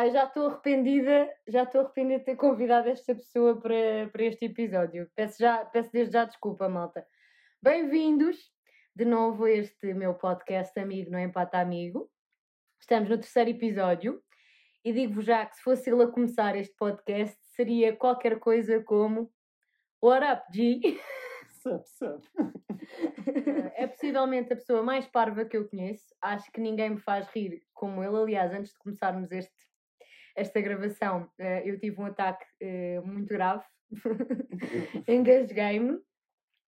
Pá, já estou arrependida, já estou arrependida de ter convidado esta pessoa para, para este episódio. Peço, já, peço desde já desculpa, malta. Bem-vindos de novo a este meu podcast Amigo Não Empata Amigo. Estamos no terceiro episódio e digo-vos já que se fosse ele a começar este podcast seria qualquer coisa como What up, G? Sup, sup. É possivelmente a pessoa mais parva que eu conheço. Acho que ninguém me faz rir como ele. Aliás, antes de começarmos este, esta gravação, eh, eu tive um ataque eh, muito grave. Engasguei-me,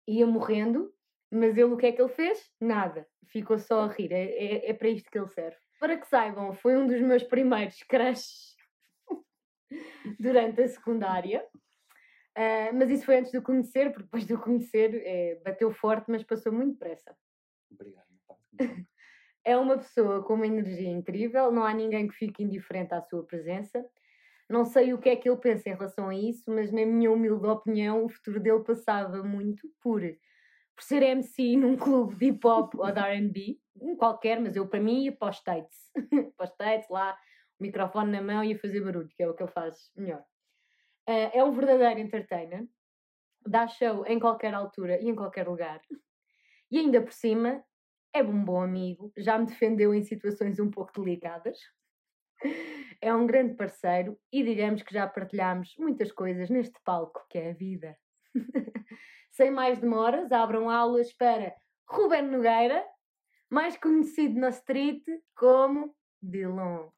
ia morrendo, mas ele o que é que ele fez? Nada. Ficou só a rir. É, é, é para isto que ele serve. Para que saibam, foi um dos meus primeiros crushes durante a secundária. Uh, mas isso foi antes de o conhecer, porque depois de o conhecer é, bateu forte, mas passou muito depressa. Obrigado. É uma pessoa com uma energia incrível, não há ninguém que fique indiferente à sua presença. Não sei o que é que ele pensa em relação a isso, mas na minha humilde opinião, o futuro dele passava muito por, por ser MC num clube de hip hop ou de RB, qualquer, mas eu para mim ia para os States. para os States, lá, o microfone na mão e a fazer barulho, que é o que ele faz melhor. Uh, é um verdadeiro entertainer, dá show em qualquer altura e em qualquer lugar. E ainda por cima, é um bom amigo, já me defendeu em situações um pouco delicadas. É um grande parceiro e digamos que já partilhamos muitas coisas neste palco que é a vida. Sem mais demoras, abram aulas para Ruben Nogueira, mais conhecido na street como Dilon.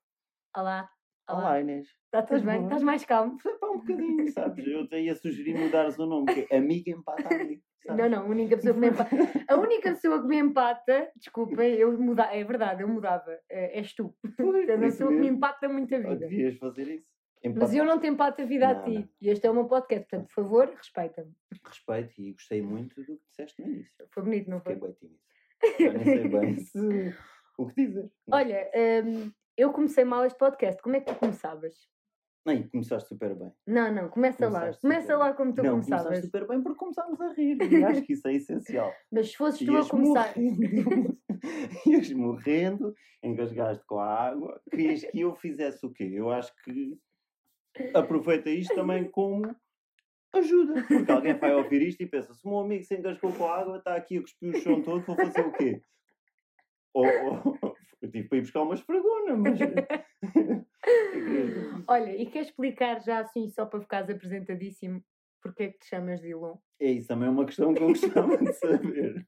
Olá. Olá, Inês. Tá Estás bem? Estás mais calmo? Foi para um bocadinho, sabes? Eu até ia sugerir mudares o nome, que é Amiga Empata Amigo. Não, não, a única pessoa que me empata. A única pessoa que me empata, desculpem, eu muda, é verdade, eu mudava. É, és tu. Pois, uma isso pessoa que me empata muito a vida. Devias fazer isso. Mas Empatar. eu não te empato a vida a Não, ti. não. E este é o meu podcast, portanto, por favor, respeita-me. Respeito e gostei muito do que disseste no início. Foi bonito, não Fiquei foi? bem tímido. Nem sei bem se... o que dizer. Olha, hum, eu comecei mal este podcast. Como é que tu começavas? Não, e começaste super bem. Não, não, começa lá. Começa super lá como tu não, começavas. começaste super bem porque começámos a rir. E acho que isso é essencial. Mas se fosses tu a começar. morrendo, ias morrendo, engasgaste com a água. Querias que eu fizesse o quê? Eu acho que aproveita isto também como ajuda. Porque alguém vai ouvir isto e pensa: se o meu amigo se engasgou com a água, está aqui a cuspir o chão todo, vou fazer o quê? Ou, ou eu tive para ir buscar uma esfregona, mas. Olha, e quer explicar já assim, só para ficares apresentadíssimo, porque é que te chamas Dilon? É isso também é uma questão que eu gostava de saber.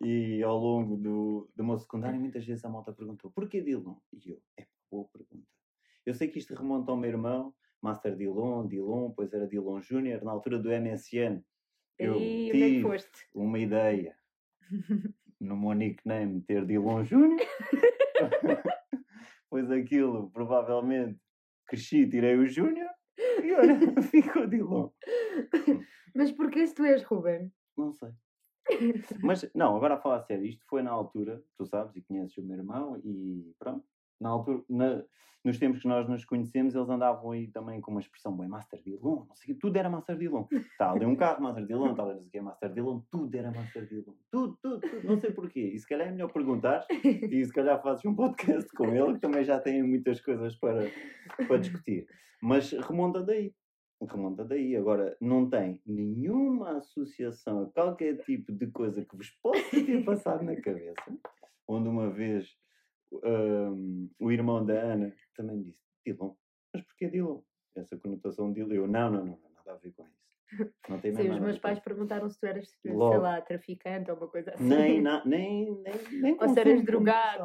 E ao longo do, do meu secundário, muitas vezes a malta perguntou: porquê Dilon? E eu, é boa pergunta. Eu sei que isto remonta ao meu irmão, Master Dilon, Dilon, pois era Dilon Júnior, na altura do MSN. Eu e é tive foste? uma ideia no meu nickname ter Dilon Júnior. pois aquilo, provavelmente, cresci, tirei o Júnior e olha, ficou Dilon. Mas porquê se tu és Ruben? Não sei. Mas, não, agora a falar a sério, isto foi na altura, tu sabes e conheces o meu irmão e pronto. Na altura, na- nos tempos que nós nos conhecemos, eles andavam aí também com uma expressão bem Master Dillon, não sei o quê, tudo era Master Dillon. Está ali um carro, Master Dillon, está ali não sei o quê, Master Dillon, tudo era Master Dillon. Tudo, tudo, tudo, não sei porquê. E se calhar é melhor perguntar e se calhar fazes um podcast com ele, que também já tem muitas coisas para, para discutir. Mas remonta daí. Remonta daí. Agora, não tem nenhuma associação a qualquer tipo de coisa que vos possa ter passado na cabeça. Onde uma vez hum, o irmão da Ana também me disse: Dilon, mas porquê Dilon? Essa conotação de Dilon. Eu, não, não, não, nada a ver com isso. Não tem Sim, os meus pais perguntaram se tu eras, sei Logo. lá, traficante ou uma coisa assim. Nem, na, nem, nem, nem Ou se eras drogado.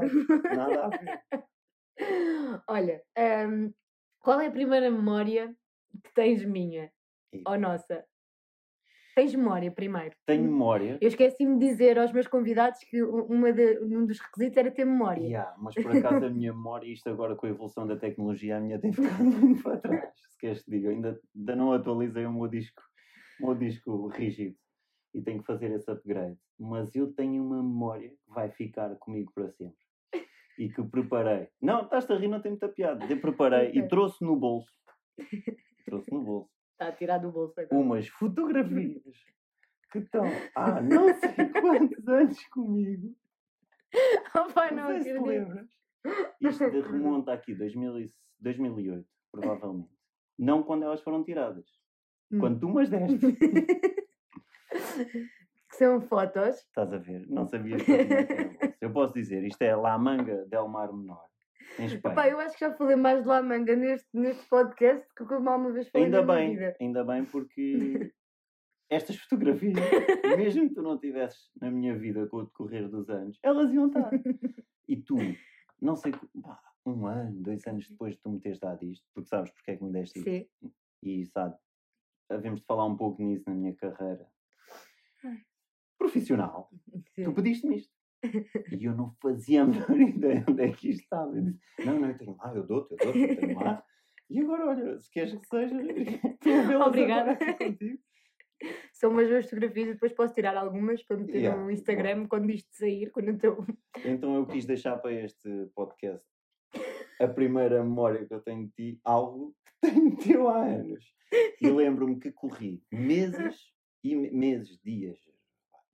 Nada a ver. Olha, hum, qual é a primeira memória que tens minha? E Ou nossa? Tens memória primeiro? Tenho memória. Eu esqueci-me de dizer aos meus convidados que uma de- um dos requisitos era ter memória. Yeah, mas por acaso a minha memória, isto agora com a evolução da tecnologia, a minha tem ficado muito para trás. Se queres te digo, ainda, ainda não atualizei o meu disco, o meu disco rígido e tenho que fazer esse upgrade. Mas eu tenho uma memória que vai ficar comigo para sempre. E que preparei. Não, estás a rir, não tem muita piada. Eu preparei Ok. e trouxe no bolso. Trouxe no bolso Está a tirar do bolso agora. umas fotografias que estão há não sei quantos anos comigo. Oh, pá, não sei se lembras. Isto remonta aqui, 2000 e- 2008, provavelmente. Não quando elas foram tiradas. Hum. Quando tu mas deste. que são fotos. Estás a ver? Não sabias que eu tinha. Eu posso dizer, isto é La Manga del Mar Menor, em Espanha. Pá, eu acho que já falei mais de La Manga neste, neste podcast do que eu alguma vez falei Ainda na minha bem, vida. ainda bem porque estas fotografias, mesmo que tu não tivesses na minha vida com o decorrer dos anos, elas iam estar. E tu, não sei, pá, um ano, dois anos depois de tu me teres dado isto, porque sabes porque é que me deste isto, Sim. e sabe, havemos de falar um pouco nisso na minha carreira profissional. sim. Tu pediste-me isto. E eu não fazia a menor ideia onde é que isto estava. Eu disse, não, não, eu tenho lá, eu dou-te, eu dou-te, eu tenho lá. E agora, olha, se queres que seja, estou a vê-las Obrigada. agora contigo. São umas boas fotografias e depois posso tirar algumas para meter Yeah, no Instagram quando isto sair, quando eu estou. Então eu quis deixar para este podcast a primeira memória que eu tenho de ti, algo que tenho teu há anos. E lembro-me que corri meses e me- meses, dias,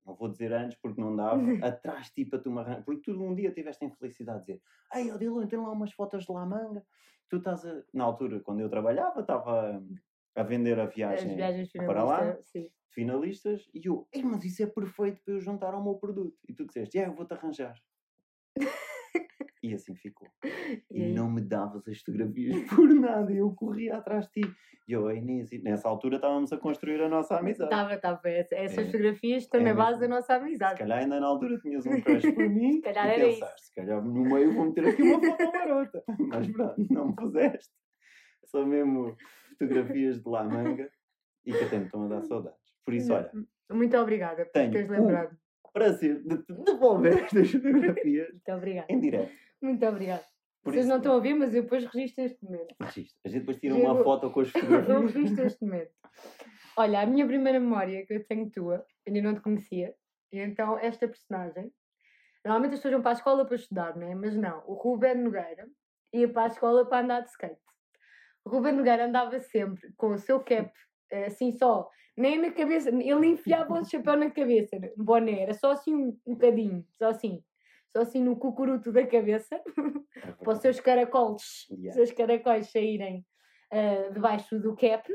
não vou dizer anos porque não dava, atrás de ti para tu me arranjar. Porque tu um dia tiveste a infelicidade de dizer: Ei, Odilon, tem lá umas fotos de La Manga. Tu estás a. Na altura, quando eu trabalhava, estava a vender a viagem para lá? finalistas. Sim. finalistas e eu, Ei, mas isso é perfeito para eu juntar ao meu produto. E tu disseste, é, eu vou-te arranjar. e assim ficou. E E não me davas as fotografias por nada. Eu corria atrás de ti. E eu, a Inês, e nessa altura estávamos a construir a nossa amizade. Estava, estava. Essa- Essas É. fotografias estão É na base mesmo. da nossa Se amizade. calhar ainda na altura tinhas um crush por mim. Se calhar era isso. pensaste, se calhar no meio vou meter aqui uma foto marota. Mas pronto, não me puseste. São mesmo fotografias de lá manga e que até me estão a dar saudades. Por isso, olha, Muito obrigada por teres um- lembrado. prazer de te devolver estas fotografias Muito obrigada. em direto. Muito obrigada. Por Vocês isso, não estão a ouvir, mas eu depois registro este momento. registro. A gente depois tira Eu uma vou- foto com as Eu fotografias. registro este momento. Olha, a minha primeira memória que eu tenho tua, ainda não te conhecia, e então esta personagem. Normalmente as pessoas vão para a escola para estudar, não é? Mas não, o Ruben Nogueira ia para a escola para andar de skate. O Ruben Nogueira andava sempre com o seu cap, eh, assim só, nem na cabeça, ele enfiava o chapéu na cabeça, no boné, era só assim um bocadinho, só assim, só assim no cucuruto da cabeça, É para os seus caracoles, Yeah. os seus caracóis saírem ah, debaixo do cap.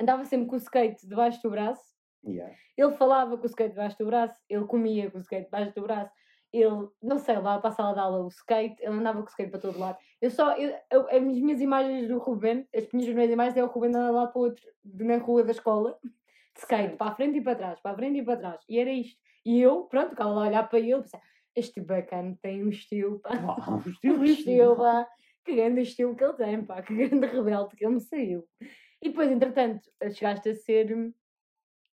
Andava sempre com o skate debaixo do braço. Yeah. Ele falava com o skate debaixo do braço, ele comia com o skate debaixo do braço. Ele, não sei, lá para a sala de aula, o skate, ele andava com o skate para todo lado. Eu só, eu, eu- as minhas imagens do Ruben, as minhas primeiras imagens é o Ruben um lado para o outro, na rua da escola, de skate, para a frente e para trás, para a frente e para trás. E era isto. E eu, pronto, ficava lá a olhar para ele, pensava, este bacana tem um estilo, pá. Um Que estilo estilo, pá. Que grande estilo que ele tem, pá. Que grande rebelde que ele me saiu. E depois, entretanto, chegaste a ser.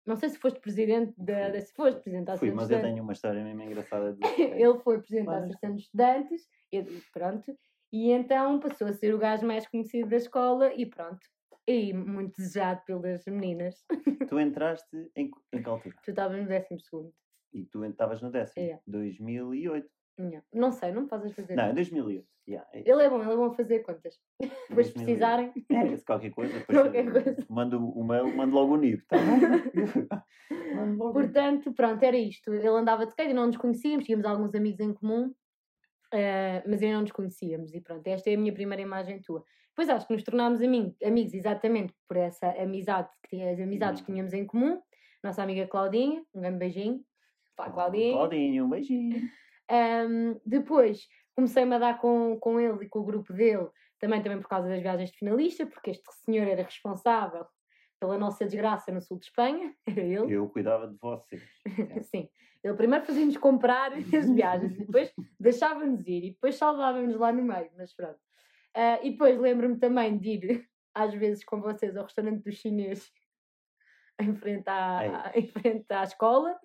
Não sei se foste presidente da. da- se foste presidente da Fui, mas eu tenho uma história mesmo engraçada de Ele foi presidente da Mas- Associação de Estudantes. E, pronto. E então passou a ser o gajo mais conhecido da escola e pronto. E muito desejado pelas meninas. Tu entraste em, em que altura? Tu estavas no décimo segundo. E tu estavas no décimo? É. 2008. Não, não sei, não me fazes fazer. Não, é 2008. Yeah, é Ele é bom, ele é bom a fazer contas. Depois se 2008. precisarem. É, se qualquer coisa, depois Qualquer coisa. mando o mail, mando logo o NIB, tá logo. Portanto, pronto, era isto. Ele andava de skate e não nos conhecíamos, tínhamos alguns amigos em comum, eh, mas ainda não nos conhecíamos. E pronto, esta é a minha primeira imagem tua. Depois acho que nos tornámos ami- amigos exatamente por essa amizade, que tinha, as amizades que Hum. tínhamos em comum. Nossa amiga Claudinha, um grande beijinho. Pá, Claudinha. Claudinho, um beijinho. Ahm, depois comecei-me a dar com, com ele e com o grupo dele, também, também por causa das viagens de finalista, porque este senhor era responsável pela nossa desgraça no sul de Espanha, era ele. Eu cuidava de vocês. Sim. Ele primeiro fazia-nos comprar as viagens, e depois deixava-nos ir, e depois salvava-nos lá no meio, mas pronto. Ah, e depois lembro-me também de ir, às vezes, com vocês ao restaurante dos chineses, em frente à, em frente à escola,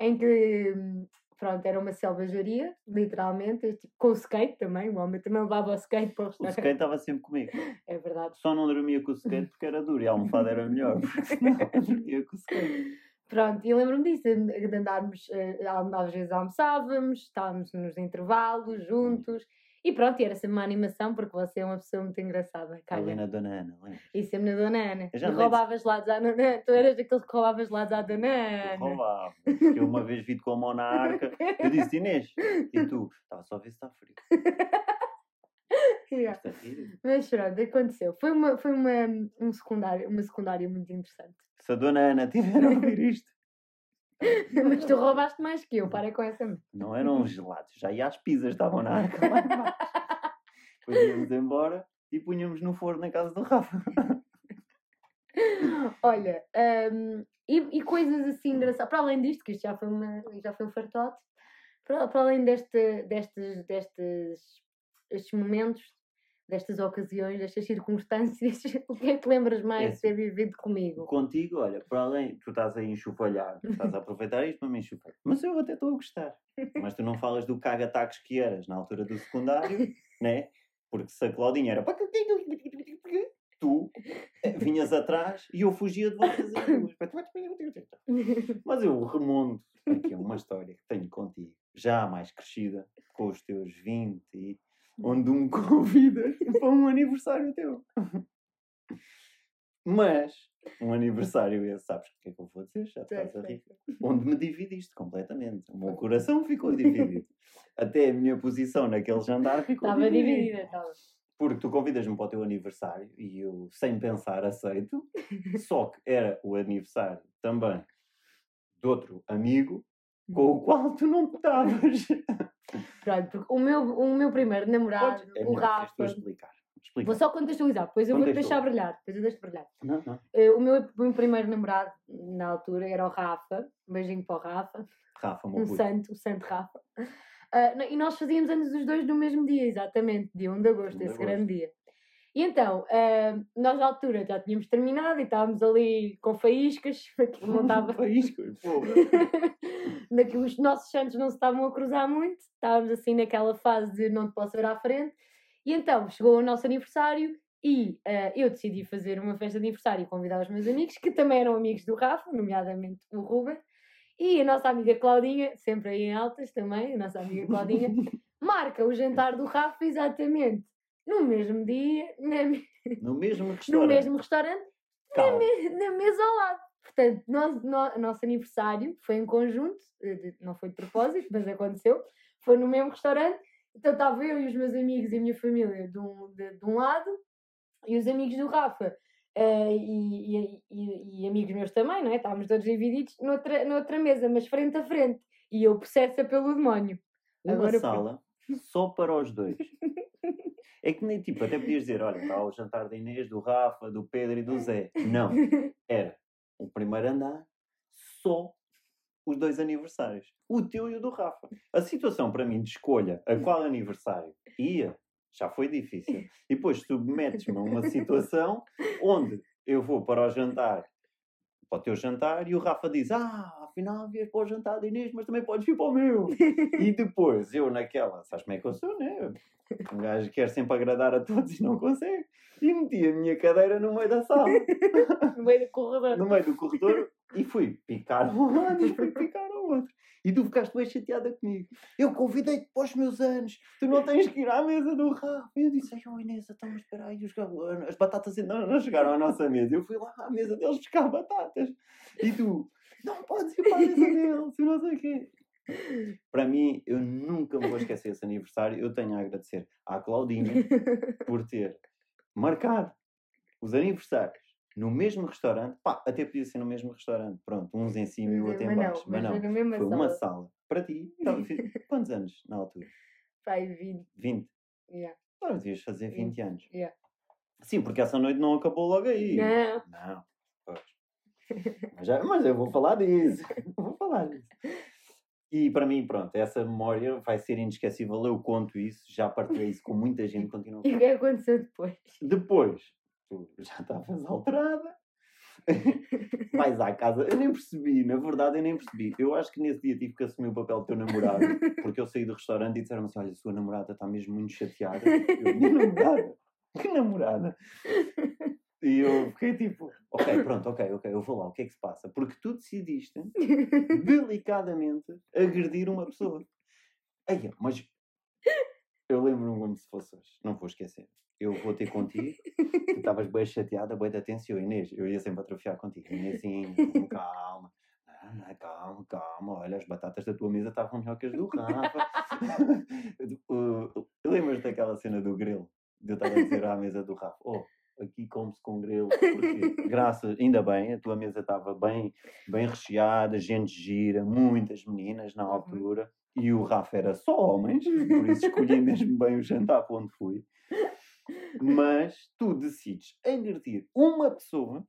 em que, hum, pronto, era uma selvageria, literalmente, eu, tipo, com o skate também, o homem também levava o skate para o O restaurante. skate estava sempre comigo. É verdade. Só não dormia com o skate porque era duro e a almofada era melhor. Porque senão dormia com o skate. Pronto, e eu lembro-me disso, de andarmos, eh, às vezes almoçávamos, estávamos nos intervalos juntos, E pronto, era sempre uma animação, porque você é uma pessoa muito engraçada. Caga. Ali na Dona Ana, lembra? E sempre na Dona Ana. Eu já E andei de- roubava gelados à Dona Ana. Tu eras daqueles que roubava gelados à Dona Ana. Roubava. Que eu uma vez vi-te com a mão na arca. Eu disse, Inês, e tu? Estava só a ver se está frio. Yeah. Frio. Mas pronto, aconteceu. Foi uma, foi uma, um secundário, uma secundária muito interessante. Se a Dona Ana tiver a ouvir isto. Mas tu roubaste mais que eu, para com essa. Não eram gelados, já ia às pizzas, estavam na arca lá embaixo. Depois íamos embora e punhamos no forno na casa do Rafa. Olha, hum, e, e coisas assim engraçadas, para além disto, que isto já foi, uma, já foi um fartote, para, para além deste, destes, destes estes momentos, destas ocasiões, destas circunstâncias, o que é que lembras mais de ter vivido comigo? Contigo, olha, para além, tu estás a enxovalhar, estás a aproveitar isto para me enxovalhar. Mas eu até estou a gostar. Mas tu não falas do caga-taques que eras na altura do secundário, né? Porque se a Claudinha era. Tu eh, vinhas atrás e eu fugia de vocês. Mas eu remonto aqui a uma história que tenho contigo, já mais crescida, com os teus 20, e onde me convidas para um aniversário teu. Mas, um aniversário esse, sabes o que é que eu vou dizer? Já estás a rir. Onde me dividiste completamente. O meu coração ficou dividido. Até a minha posição naquele jantar ficou Estava dividida. dividida, estava. Porque tu convidas-me para o teu aniversário e eu, sem pensar, aceito. Só que era o aniversário também de outro amigo com o qual tu não estavas. Pronto, porque o meu, o meu primeiro namorado, é o Rafa, explicar. Explica. vou só contextualizar, depois eu vou-te deixar brilhar, depois eu deixo brilhar. Não, não. Eh, o, meu, o meu primeiro namorado, na altura, era o Rafa, um beijinho para o Rafa, Rafa, um puto. santo, o santo Rafa. Não, e nós fazíamos anos os dois no mesmo dia, exatamente, dia 1 de agosto, 1 de esse agosto. grande dia. E então, ah, nós na altura já tínhamos terminado e estávamos ali com faíscas, aquilo não estava. Faísca, pô. naquilo, os nossos santos não se estavam a cruzar muito, estávamos assim naquela fase de não te posso ver à frente. E então chegou o nosso aniversário e ah, eu decidi fazer uma festa de aniversário e convidar os meus amigos, que também eram amigos do Rafa, nomeadamente o Ruben, e a nossa amiga Claudinha, sempre aí em altas também, a nossa amiga Claudinha, marca o jantar do Rafa exatamente no mesmo dia, na No mesmo no restaurante. mesmo restaurante Calma. me- na mesa ao lado. Portanto, nós, nó- o nosso aniversário foi em conjunto, eh, não foi de propósito, mas aconteceu. Foi no mesmo restaurante. Então estava eu e os meus amigos e a minha família de um, de, de um lado e os amigos do Rafa eh, e, e- e- amigos meus também, não é? Estávamos todos divididos noutra, noutra mesa, mas frente a frente. E eu possessa pelo demónio. Uma Agora sala só para os dois. É que nem tipo, até podias dizer, olha, está o jantar da Inês, do Rafa, do Pedro e do Zé. Não, era o primeiro andar, só os dois aniversários. O teu e o do Rafa. A situação para mim de escolha a qual aniversário ia, já foi difícil. E depois submetes-me a uma situação onde eu vou para o jantar, para o teu jantar, e o Rafa diz, ah, afinal vias para o jantar da Inês, mas também podes vir para o meu. E depois, eu naquela, sabes como é que eu sou, né? Um gajo quer sempre agradar a todos e não consegue. E meti a minha cadeira no meio da sala, no meio do corredor. no meio do corredor, e fui picar um lado e fui picar o outro. E tu ficaste bem chateada comigo. Eu convidei-te para os meus anos, tu não tens que ir à mesa do Rafa. E eu disse, ai, oh Inês, então, mas espera aí, as batatas ainda não, não chegaram à nossa mesa. Eu fui lá à mesa deles buscar batatas. E tu, não podes ir para a mesa deles, e não sei o quê. Para mim, eu nunca me vou esquecer esse aniversário. Eu tenho a agradecer à Claudinha por ter marcado os aniversários no mesmo restaurante. Pá, até podia ser no mesmo restaurante. Pronto, uns em cima e o outro em mas não, baixo. Mas não, foi sala. uma sala para ti. Então, quantos anos na altura? Pai, 20. 20. Yeah. Agora devias fazer 20 anos. Yeah. Sim, porque essa noite não acabou logo aí. Não. Não, já- mas eu vou falar disso. vou falar disso. E para mim, pronto, essa memória vai ser inesquecível. Eu conto isso, já partilhei isso com muita gente, E o que é que aconteceu depois? Depois, tu já estavas alterada. Vais à casa. Eu nem percebi, na verdade, eu nem percebi. Eu acho que nesse dia tive que assumir o papel do teu namorado, porque eu saí do restaurante e disseram-me assim: olha, a sua namorada está mesmo muito chateada. Eu, minha namorada? Que namorada? E eu fiquei tipo: ok, pronto, ok, ok, eu vou lá, o que é que se passa? Porque tu decidiste delicadamente agredir uma pessoa. Aí, mas Eu lembro-me como se fosse hoje. Não vou esquecer. Eu vou ter contigo. tu estavas bem chateada, bem de atenção. Inês, eu ia sempre atrofiar contigo. Inêsinho, com calma. Ah, calma, calma. Olha, as batatas da tua mesa estavam melhor que as do Rafa. Uh, Lembras daquela cena do grilo? De eu estar a dizer à mesa do Rafa: Oh, aqui come-se com grilo. Porque, graças, ainda bem, a tua mesa estava bem, bem recheada, gente gira, muitas meninas na Uhum. altura. E o Rafa era só homens, por isso escolhi mesmo bem o jantar para onde fui. Mas tu decides agredir uma pessoa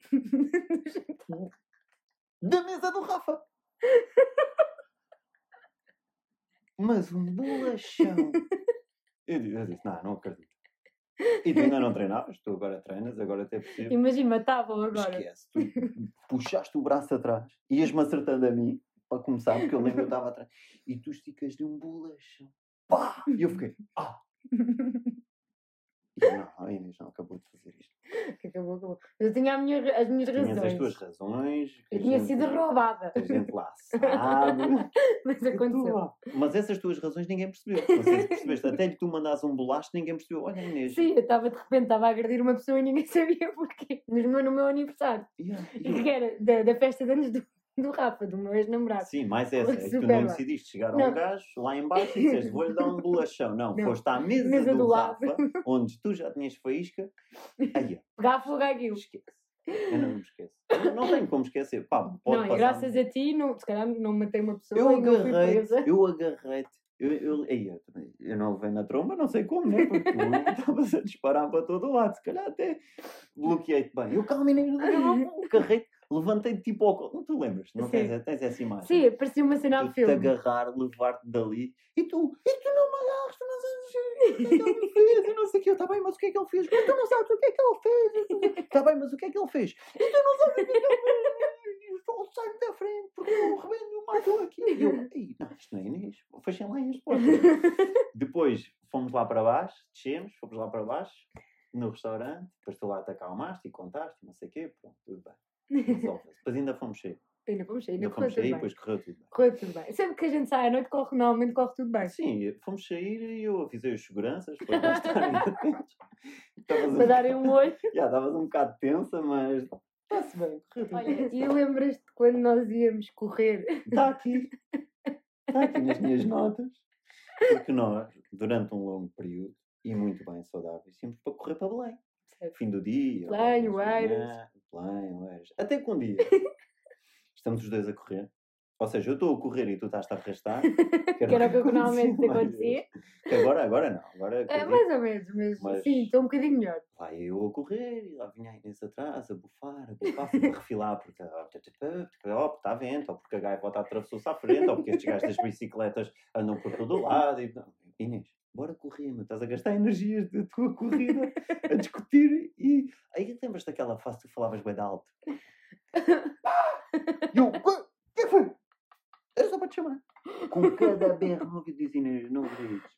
da mesa do Rafa. Mas um bolachão. Eu disse, não, não acredito. E tu ainda não treinavas, tu agora treinas, agora até possível. Imagina, matavam agora. Esquece, tu puxaste o braço atrás, ias-me acertando a mim, para começar, porque eu lembro que eu estava atrás, e tu esticas-lhe um bolachão. Pá! E eu fiquei, ah! Não, a Inês não acabou de fazer isto. Que acabou, acabou. Eu tinha minha- as minhas Tinhas as razões. tuas razões. que Eu tinha gente- sido roubada. que A gente lá sabe. Mas que tu aconteceu. lá. Mas essas tuas razões ninguém percebeu. Percebeste. Até lhe tu mandaste um bolacho, ninguém percebeu. Olha, Inês. Sim, eu estava de repente estava a agredir uma pessoa e ninguém sabia porquê. No meu, no meu aniversário. Yeah, E yeah. que era da, da festa de anos do, do Rafa, do meu ex-namorado. Sim, mais essa. É que tu não decidiste chegar a Não. um gajo lá em baixo e disseste vou-lhe dar um bolachão. Não, Não. foste à mesa, Mesa do, do lado. Rafa, onde tu já tinhas faísca. Aí, Pegar fogo àquilo. esquece. Eu não me esqueço. Eu não tenho como esquecer. Pá, pode Não, e graças a ti, não, se calhar não matei uma pessoa Eu agarrei-te, eu agarrei-te. Eu, eu, eu, eu não levei na tromba, não sei como, né? Porque tu estavas a disparar para todo o lado. Se calhar até bloqueei-te bem. Eu eu agarrei-te, levantei-te tipo ao colo. Não te lembras? Não Sim. tens, tens essa imagem? Sim, parecia uma cena a Tu te filme. agarrar, levar-te dali e tu, e tu não me agarras, tu não sabes o que é ele fez, e não sei o que, eu, está bem, mas o que é que ele fez? Mas tu não sabes o que é que ele fez, está bem, mas o que é que ele fez? E tu não sabes o que é que ele fez, eu saio da frente, porque eu rebento o mato aqui. E eu, "Ei, não, isto não é Inês, fechem lá as portas. Depois fomos lá para baixo, descemos, fomos lá para baixo, no restaurante, depois tu lá te acalmaste e contaste, não sei o quê, pronto, tudo bem. Depois ainda fomos sair, Ainda fomos sair, ainda ainda fomos sair, bem. depois correu tudo bem. Correu tudo bem. Sempre que a gente sai à noite, corre, normalmente corre tudo bem. Sim, fomos sair e eu avisei os seguranças para estarem Para darem um olho. já, estavas um bocado tensa, mas está-se bem, correu tudo Olha, bem. e lembras-te quando nós íamos correr? Está aqui, está aqui nas minhas notas. Porque nós, durante um longo período, e muito bem saudáveis, íamos para correr para Belém. Certo. Fim do dia. Belém, Oeiras. Oeiras. Até que um dia estamos os dois a correr. Ou seja, eu estou a correr e tu estás a arrastar. Que era o que normalmente acontecia agora, agora não. Agora É, mais ou menos, mas, Mas- sim, estou um bocadinho melhor. Lá eu a correr e lá vinha a Inês atrás, a bufar, a bufar, a refilar porque ó, está vento, ou porque a gaivota atravessou-se à frente, ou porque estes gajos das bicicletas andam por todo o lado. E, Inês, bora correr, mas estás a gastar energias da tua corrida a discutir e aí lembras daquela fase que tu falavas bem de alto? E eu, "Quê? que foi? Era só para te chamar. Com cada berro que diz Inês, não grites.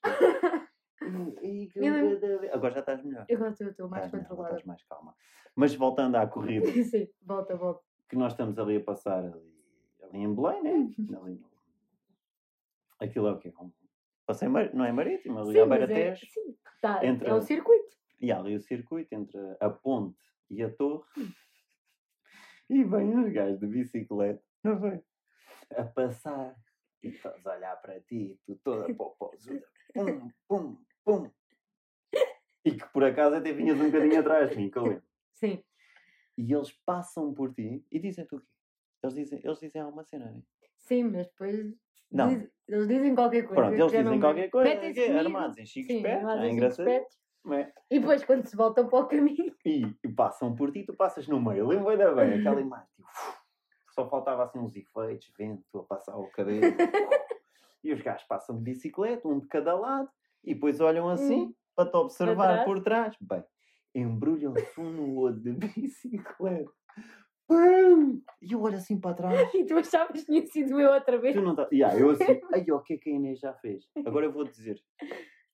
Agora já estás melhor. Eu estou mais Estás melhor, controlada. estás mais calma. Mas voltando à corrida, Sim, volta, volta. que nós estamos ali a passar ali, ali em Belém, né? Ali no... Aquilo é o quê? Um passeio, mar- não é marítimo, ali à Sim, mas é, beira-tejo. sim, tá, entre- é o circuito. E há ali o circuito entre a ponte e a torre. E vem os gajos de bicicleta, não vem? A passar. E estás a olhar para ti, tu toda popozuda. Pum, pum, pum. E que por acaso até vinhas um bocadinho atrás de mim, que eu lembro. Sim. E eles passam por ti e dizem-te o quê? Eles dizem, eles dizem alguma cena, né? Sim, mas depois Não. diz- eles dizem qualquer coisa. Pronto, eles dizem qualquer coisa, Metem-se é armados em esperto, armados é engraçado. é? E depois, quando se voltam para o caminho, E, e passam por ti, tu passas no meio. Lembro ainda bem, aquela imagem, tipo, só faltava assim uns efeitos, vento a passar o cabelo. e os gajos passam de bicicleta, um de cada lado, e depois olham assim Hum. para te observar trás. por trás. Bem, embrulham-se um no outro de bicicleta. E eu olho assim para trás. e tu achavas que tinha sido eu outra vez. Tu não tá... yeah, eu assim, ai, o que é que a Inês já fez? Agora eu vou dizer,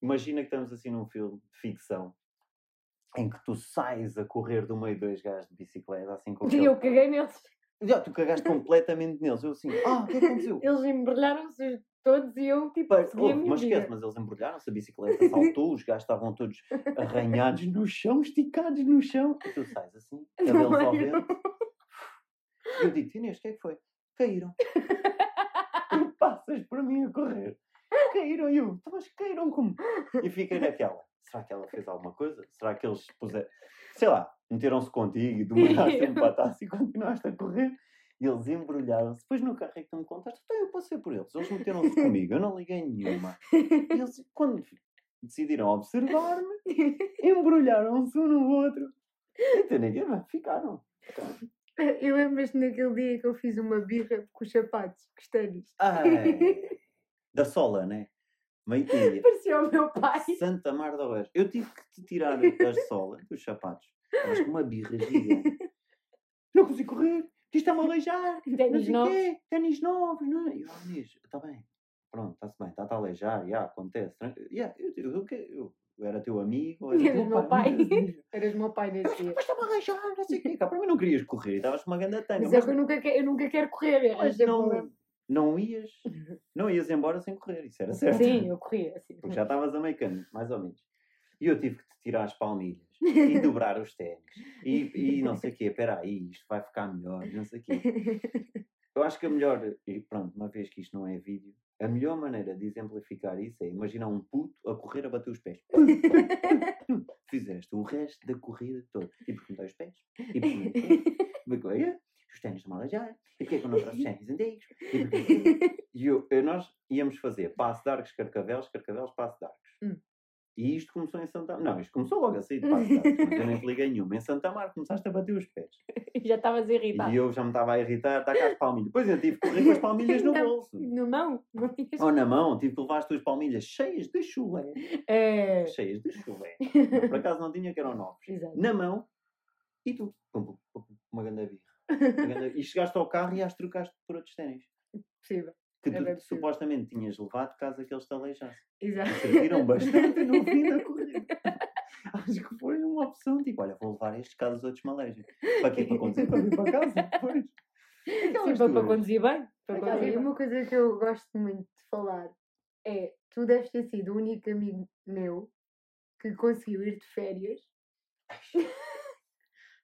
imagina que estamos assim num filme de ficção em que tu sais a correr do meio de dois gajos de bicicleta, assim com E aquele, eu caguei neles. Já, tu cagaste completamente neles. Eu assim, ah, o que é que aconteceu? Eles embrulharam-se todos e eu, tipo, segui ouve, minha mas esquece, mas eles embrulharam-se, a bicicleta saltou, os gajos estavam todos arranhados no chão, esticados no chão. E tu sais assim, cabelos ao Não, vento. E eu digo, Inês, o que é que foi? Caíram. tu passas por mim a correr. Caíram, e eu, "Então, mas caíram como? E fiquei naquela. Será que ela fez alguma coisa? Será que eles puseram, sei lá, meteram-se contigo e tu mandaste um patasse e continuaste a correr? E eles embrulharam-se. Depois no carro é que tu me contaste, então eu passei por eles. Eles meteram-se comigo, eu não liguei nenhuma. E eles, quando decidiram observar-me, embrulharam-se um no outro. Entendem? Mas Ficaram. Ficaram. Eu lembro-me naquele dia que eu fiz uma birra com os sapatos, com os ténis. Ai, da sola, né? Meio dia. Parecia o meu pai. Santa Mar da Oeste. Eu tive que te tirar as solas dos sapatos. Estavas com uma birra gigante. Não consigo correr. Isto está-me a aleijar. Ténis novos. Ténis novos. Não é? E eu, Inês, está bem. Pronto, está-se bem. Está-te a aleijar. Já, acontece. Yeah, eu, eu, eu, eu, eu era teu amigo. ou Era Eras meu pai. Não eras meu pai nesse dia. Mas está-me a aleijar. Não sei o quê. Cá, para mim não querias correr. Estavas com uma grande tanga. Mas é que eu nunca, eu nunca quero correr. é mas sempre não, não ias. Não ias embora sem correr. Isso era certo. Sim, eu corria. Assim. Porque já estavas a meio caminho, mais ou menos. E eu tive que te tirar as palmilhas e dobrar os ténis. E, e não sei o quê, espera aí, isto vai ficar melhor, não sei o quê. Eu acho que a melhor, e pronto, uma vez que isto não é vídeo, a melhor maneira de exemplificar isso é imaginar um puto a correr a bater os pés. Fizeste o resto da corrida toda. E perguntei os pés. E perguntei, perguntei, os ténis estão mal aleijar. E porquê que eu não trouxe ténis antigos? E perguntei, e eu, eh, nós íamos fazer passo de arcos, carcavelos, carcavelos, passo de arcos. Hum. E isto começou em Santa Mar. Não, isto começou logo a sair de mas eu nem te liguei nenhuma. Em Santa Mar começaste a bater os pés. Já estavas irritado. E eu já me estava a irritar, está cá as palmilhas. Depois eu tive que correr com as palmilhas no bolso. Não, não tinhas. Ou na mão, tive que levar as tuas palmilhas cheias de chulé. É. Cheias de chulé. Por acaso não tinha que eram novos. Exato. Na mão, e tu, uma grande birra. E chegaste ao carro e as trocaste por outros ténis. Possível. Que É tu supostamente tinhas levado caso aqueles te aleijassem. Exato. Serviram bastante no fim da corrida. Acho que foi uma opção, tipo, olha, vou levar estes caso os outros me aleijem. Para quê? Para conduzir para vir para casa depois. Sim, para, para conduzir bem. Para conduzir uma coisa que eu gosto muito de falar é: tu deves ter sido o único amigo meu que conseguiu ir de férias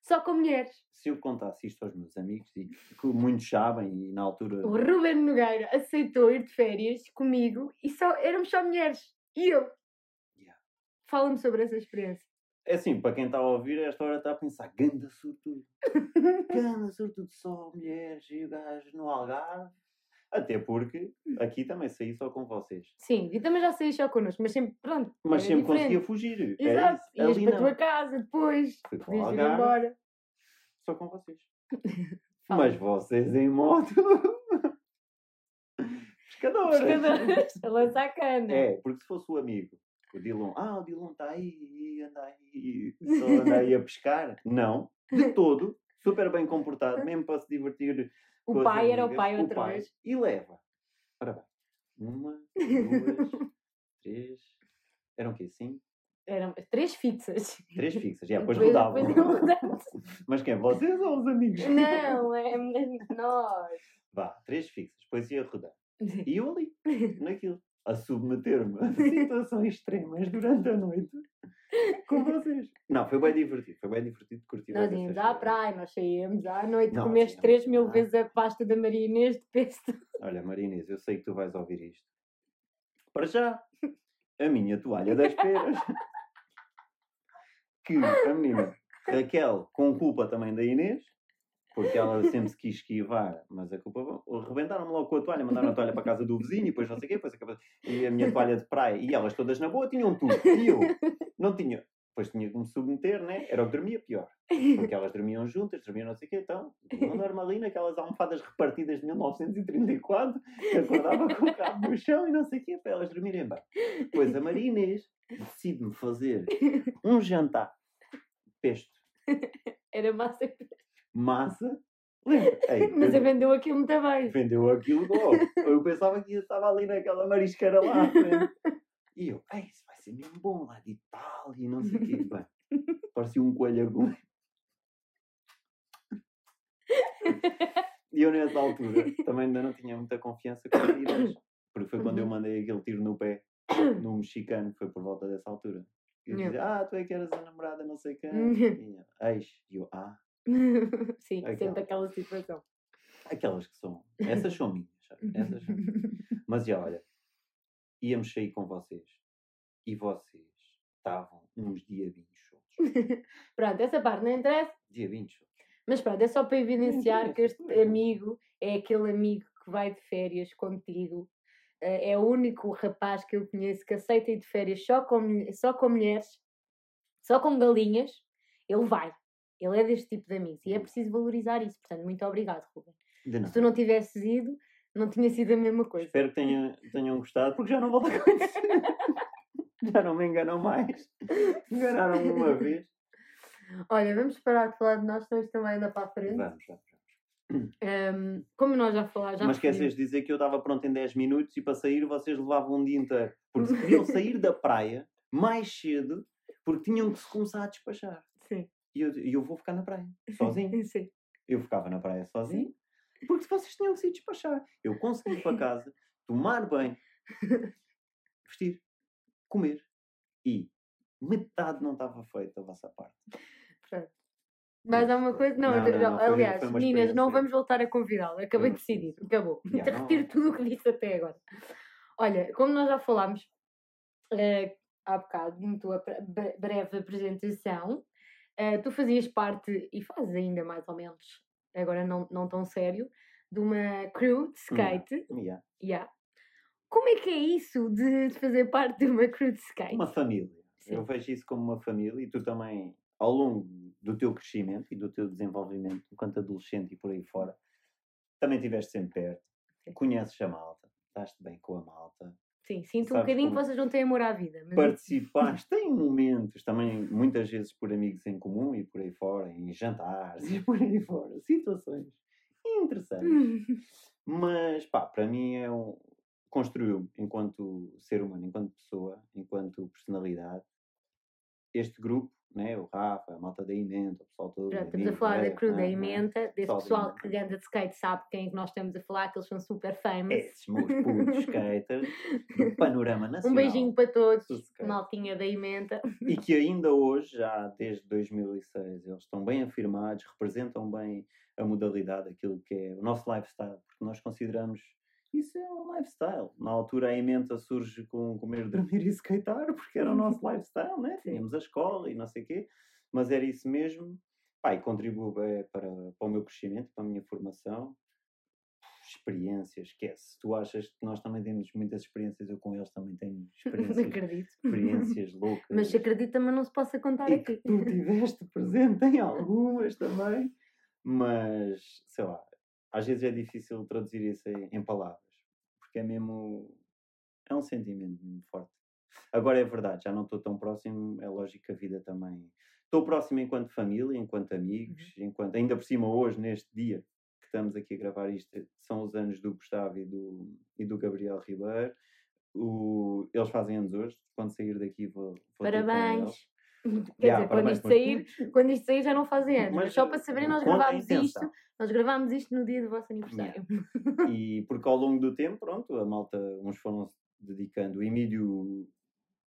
só com mulheres. Se eu contasse isto aos meus amigos, e que muitos sabem, e na altura. O Ruben Nogueira aceitou ir de férias comigo e só éramos só mulheres. E eu. Yeah. Fala-me sobre essa experiência. É assim, para quem está a ouvir, esta hora está a pensar, ganda sortudo. Ganda sortudo só mulheres e o gajo no Algarve. Até porque aqui também saí só com vocês. Sim, e também já saí só connosco, mas sempre, pronto. Mas era sempre diferente. conseguia fugir. Era Exato, isso. ias para a tua casa depois, podias ir embora. Só com vocês. Mas vocês em moto. Pescadores. Pescadores, a lançar cana. É, porque se fosse o amigo, o Dilon, ah, o Dilon está aí e anda aí, só anda aí a pescar. Não, de todo, super bem comportado, mesmo para se divertir. O pai era o amigas, pai outra pai. vez. E leva. Ora bem, uma, duas, três, eram o quê? Cinco? Eram três fixas. Três fixas, já, depois Depois- rodavam. depois. Mas quem? Vocês ou os amigos? Não, é nós. Vá, três fixas, depois ia rodar. E eu ali, naquilo, a submeter-me a situações extremas durante a noite com vocês. Não, foi bem divertido, foi bem divertido curtir Nós íamos à praia, nós saíamos à noite, comeste íamos três mil à- vezes a pasta da Maria Inês de pesto. Olha, Marinês, eu sei que tu vais ouvir isto. Para já, a minha toalha das peras. que a menina Raquel, com culpa também da Inês, porque ela sempre se quis esquivar, mas a culpa. Rebentaram-me logo com a toalha, mandaram a toalha para a casa do vizinho, e depois não sei o quê, depois acabou. E a minha toalha de praia, e elas todas na boa tinham tudo. E eu não tinha. Depois tinha que me submeter, né? Era o que dormia pior. Porque elas dormiam juntas, dormiam não sei o quê, então, não dorme ali naquelas almofadas repartidas de 1934, que acordava com o cabo no chão e não sei o quê, para elas dormirem bem. Depois a Maria Inês decide-me fazer um jantar, pesto, Era massa. Massa, lembra? Ei, Mas eu- vendeu aquilo muito bem. vendeu aquilo logo. Eu pensava que estava ali naquela marisqueira lá à frente. E eu, ei, isso vai ser mesmo bom lá de Itália e não sei o quê. Bem, parecia um coelho agulha. E eu nessa altura também ainda não tinha muita confiança com tiras. Porque foi quando eu Uhum. mandei aquele tiro no pé num mexicano, foi por volta dessa altura. E eu Yeah. dizia, ah, tu é que eras a namorada, não sei quem. Uhum. E eu, ah, Sim, Aquela. sempre aquela situação. aquelas que são. Essas são minhas? Essas são. Mas já, olha, íamos sair com vocês e vocês estavam uns diabinhos soltos. Pronto, essa parte não interessa. Diabinhos soltos. Mas pronto, é só para evidenciar que este amigo é aquele amigo que vai de férias contigo. Eh, É o único rapaz que eu conheço que aceita ir de férias só com, só com mulheres, só com galinhas. Ele vai. Ele é deste tipo de amigos. E é preciso valorizar isso. Portanto, muito obrigado, Ruben. Se tu não tivesses ido, não tinha sido a mesma coisa. Espero que tenham, tenham gostado, porque já não volta a acontecer. já não me enganam mais. Enganaram-me uma vez. Olha, vamos parar de falar de nós, isto também anda para a frente. Vamos, vamos. Ahm, como nós já falámos, Mas esqueces de dizer que eu estava pronto em 10 minutos e para sair vocês levavam um dia inteiro. Porque se queriam sair da praia mais cedo, porque tinham que se começar a despachar. Sim. E eu, eu vou ficar na praia, sozinho. Sim. Eu ficava na praia sozinho, porque vocês tinham que se despachar. Eu consegui ir para casa, tomar banho, vestir, comer. E metade não estava feita a vossa parte. Pronto. Mais alguma coisa? Não, Não, não, não, aliás, meninas, não vamos voltar a convidá-lo. Acabei de decidir. Acabou. Não- Retiro tudo o que disse até agora. Olha, como nós já falámos eh, há bocado, muito a pre- bre- breve apresentação, eh, tu fazias parte, e fazes ainda mais ou menos, agora não, não tão sério, de uma crew de skate. Yeah. Yeah. Como é que é isso de fazer parte de uma crew de skate? Uma família. Sim. Eu vejo isso como uma família e tu também, ao longo do teu crescimento e do teu desenvolvimento enquanto adolescente e por aí fora, também estiveste sempre perto, Sim. conheces a malta, estás-te bem com a malta, Sim, sinto um bocadinho que vocês não têm amor à vida. Mas participaste em momentos, também muitas vezes por amigos em comum e por aí fora, em jantares e por aí fora, situações interessantes. Mas, pá, para mim é um. Construiu enquanto ser humano, enquanto pessoa, enquanto personalidade, este grupo, né? O Rafa, a malta da Imenta, o pessoal todo. Da estamos a Imenta, falar da é, crew da ah, ah, Imenta, desse Pessoal Imenta. que anda de skate sabe quem é que nós estamos a falar, que eles são super famous. Esses meus putos skaters do panorama nacional. Um beijinho para todos, maltinha da Imenta. E que ainda hoje, já desde 2006, eles estão bem afirmados, representam bem a modalidade, aquilo que é o nosso lifestyle, porque nós consideramos isso é um lifestyle. Na altura a emenda surge com comer, dormir e skatear, porque era o nosso lifestyle, né? Tínhamos a escola e não sei o quê, mas era isso mesmo. Pá, e contribui bem para, para o meu crescimento, para a minha formação. Experiências, esquece. Tu achas que nós também temos muitas experiências, eu com eles também tenho experiências, acredito. experiências loucas. Mas se acredita, mas não se possa contar E aqui. tu tiveste presente em algumas também, mas sei lá, às vezes é difícil traduzir isso em, em palavras, porque é mesmo. é um sentimento muito forte. Agora é verdade, já não estou tão próximo, é lógico que a vida também. Estou próximo enquanto família, enquanto amigos, enquanto. ainda por cima, hoje, neste dia que estamos aqui a gravar isto, são os anos do Gustavo e do, e do Gabriel Ribeiro. O, eles fazem anos hoje, quando sair daqui vou, vou Parabéns. Quer Yeah, dizer, quando isto, sair, quando isto sair já não fazem anos. Mas, só para saberem, nós a gravámos isto. Nós gravámos isto no dia do vosso aniversário. E porque ao longo do tempo, pronto, a malta, uns foram se dedicando. O Emílio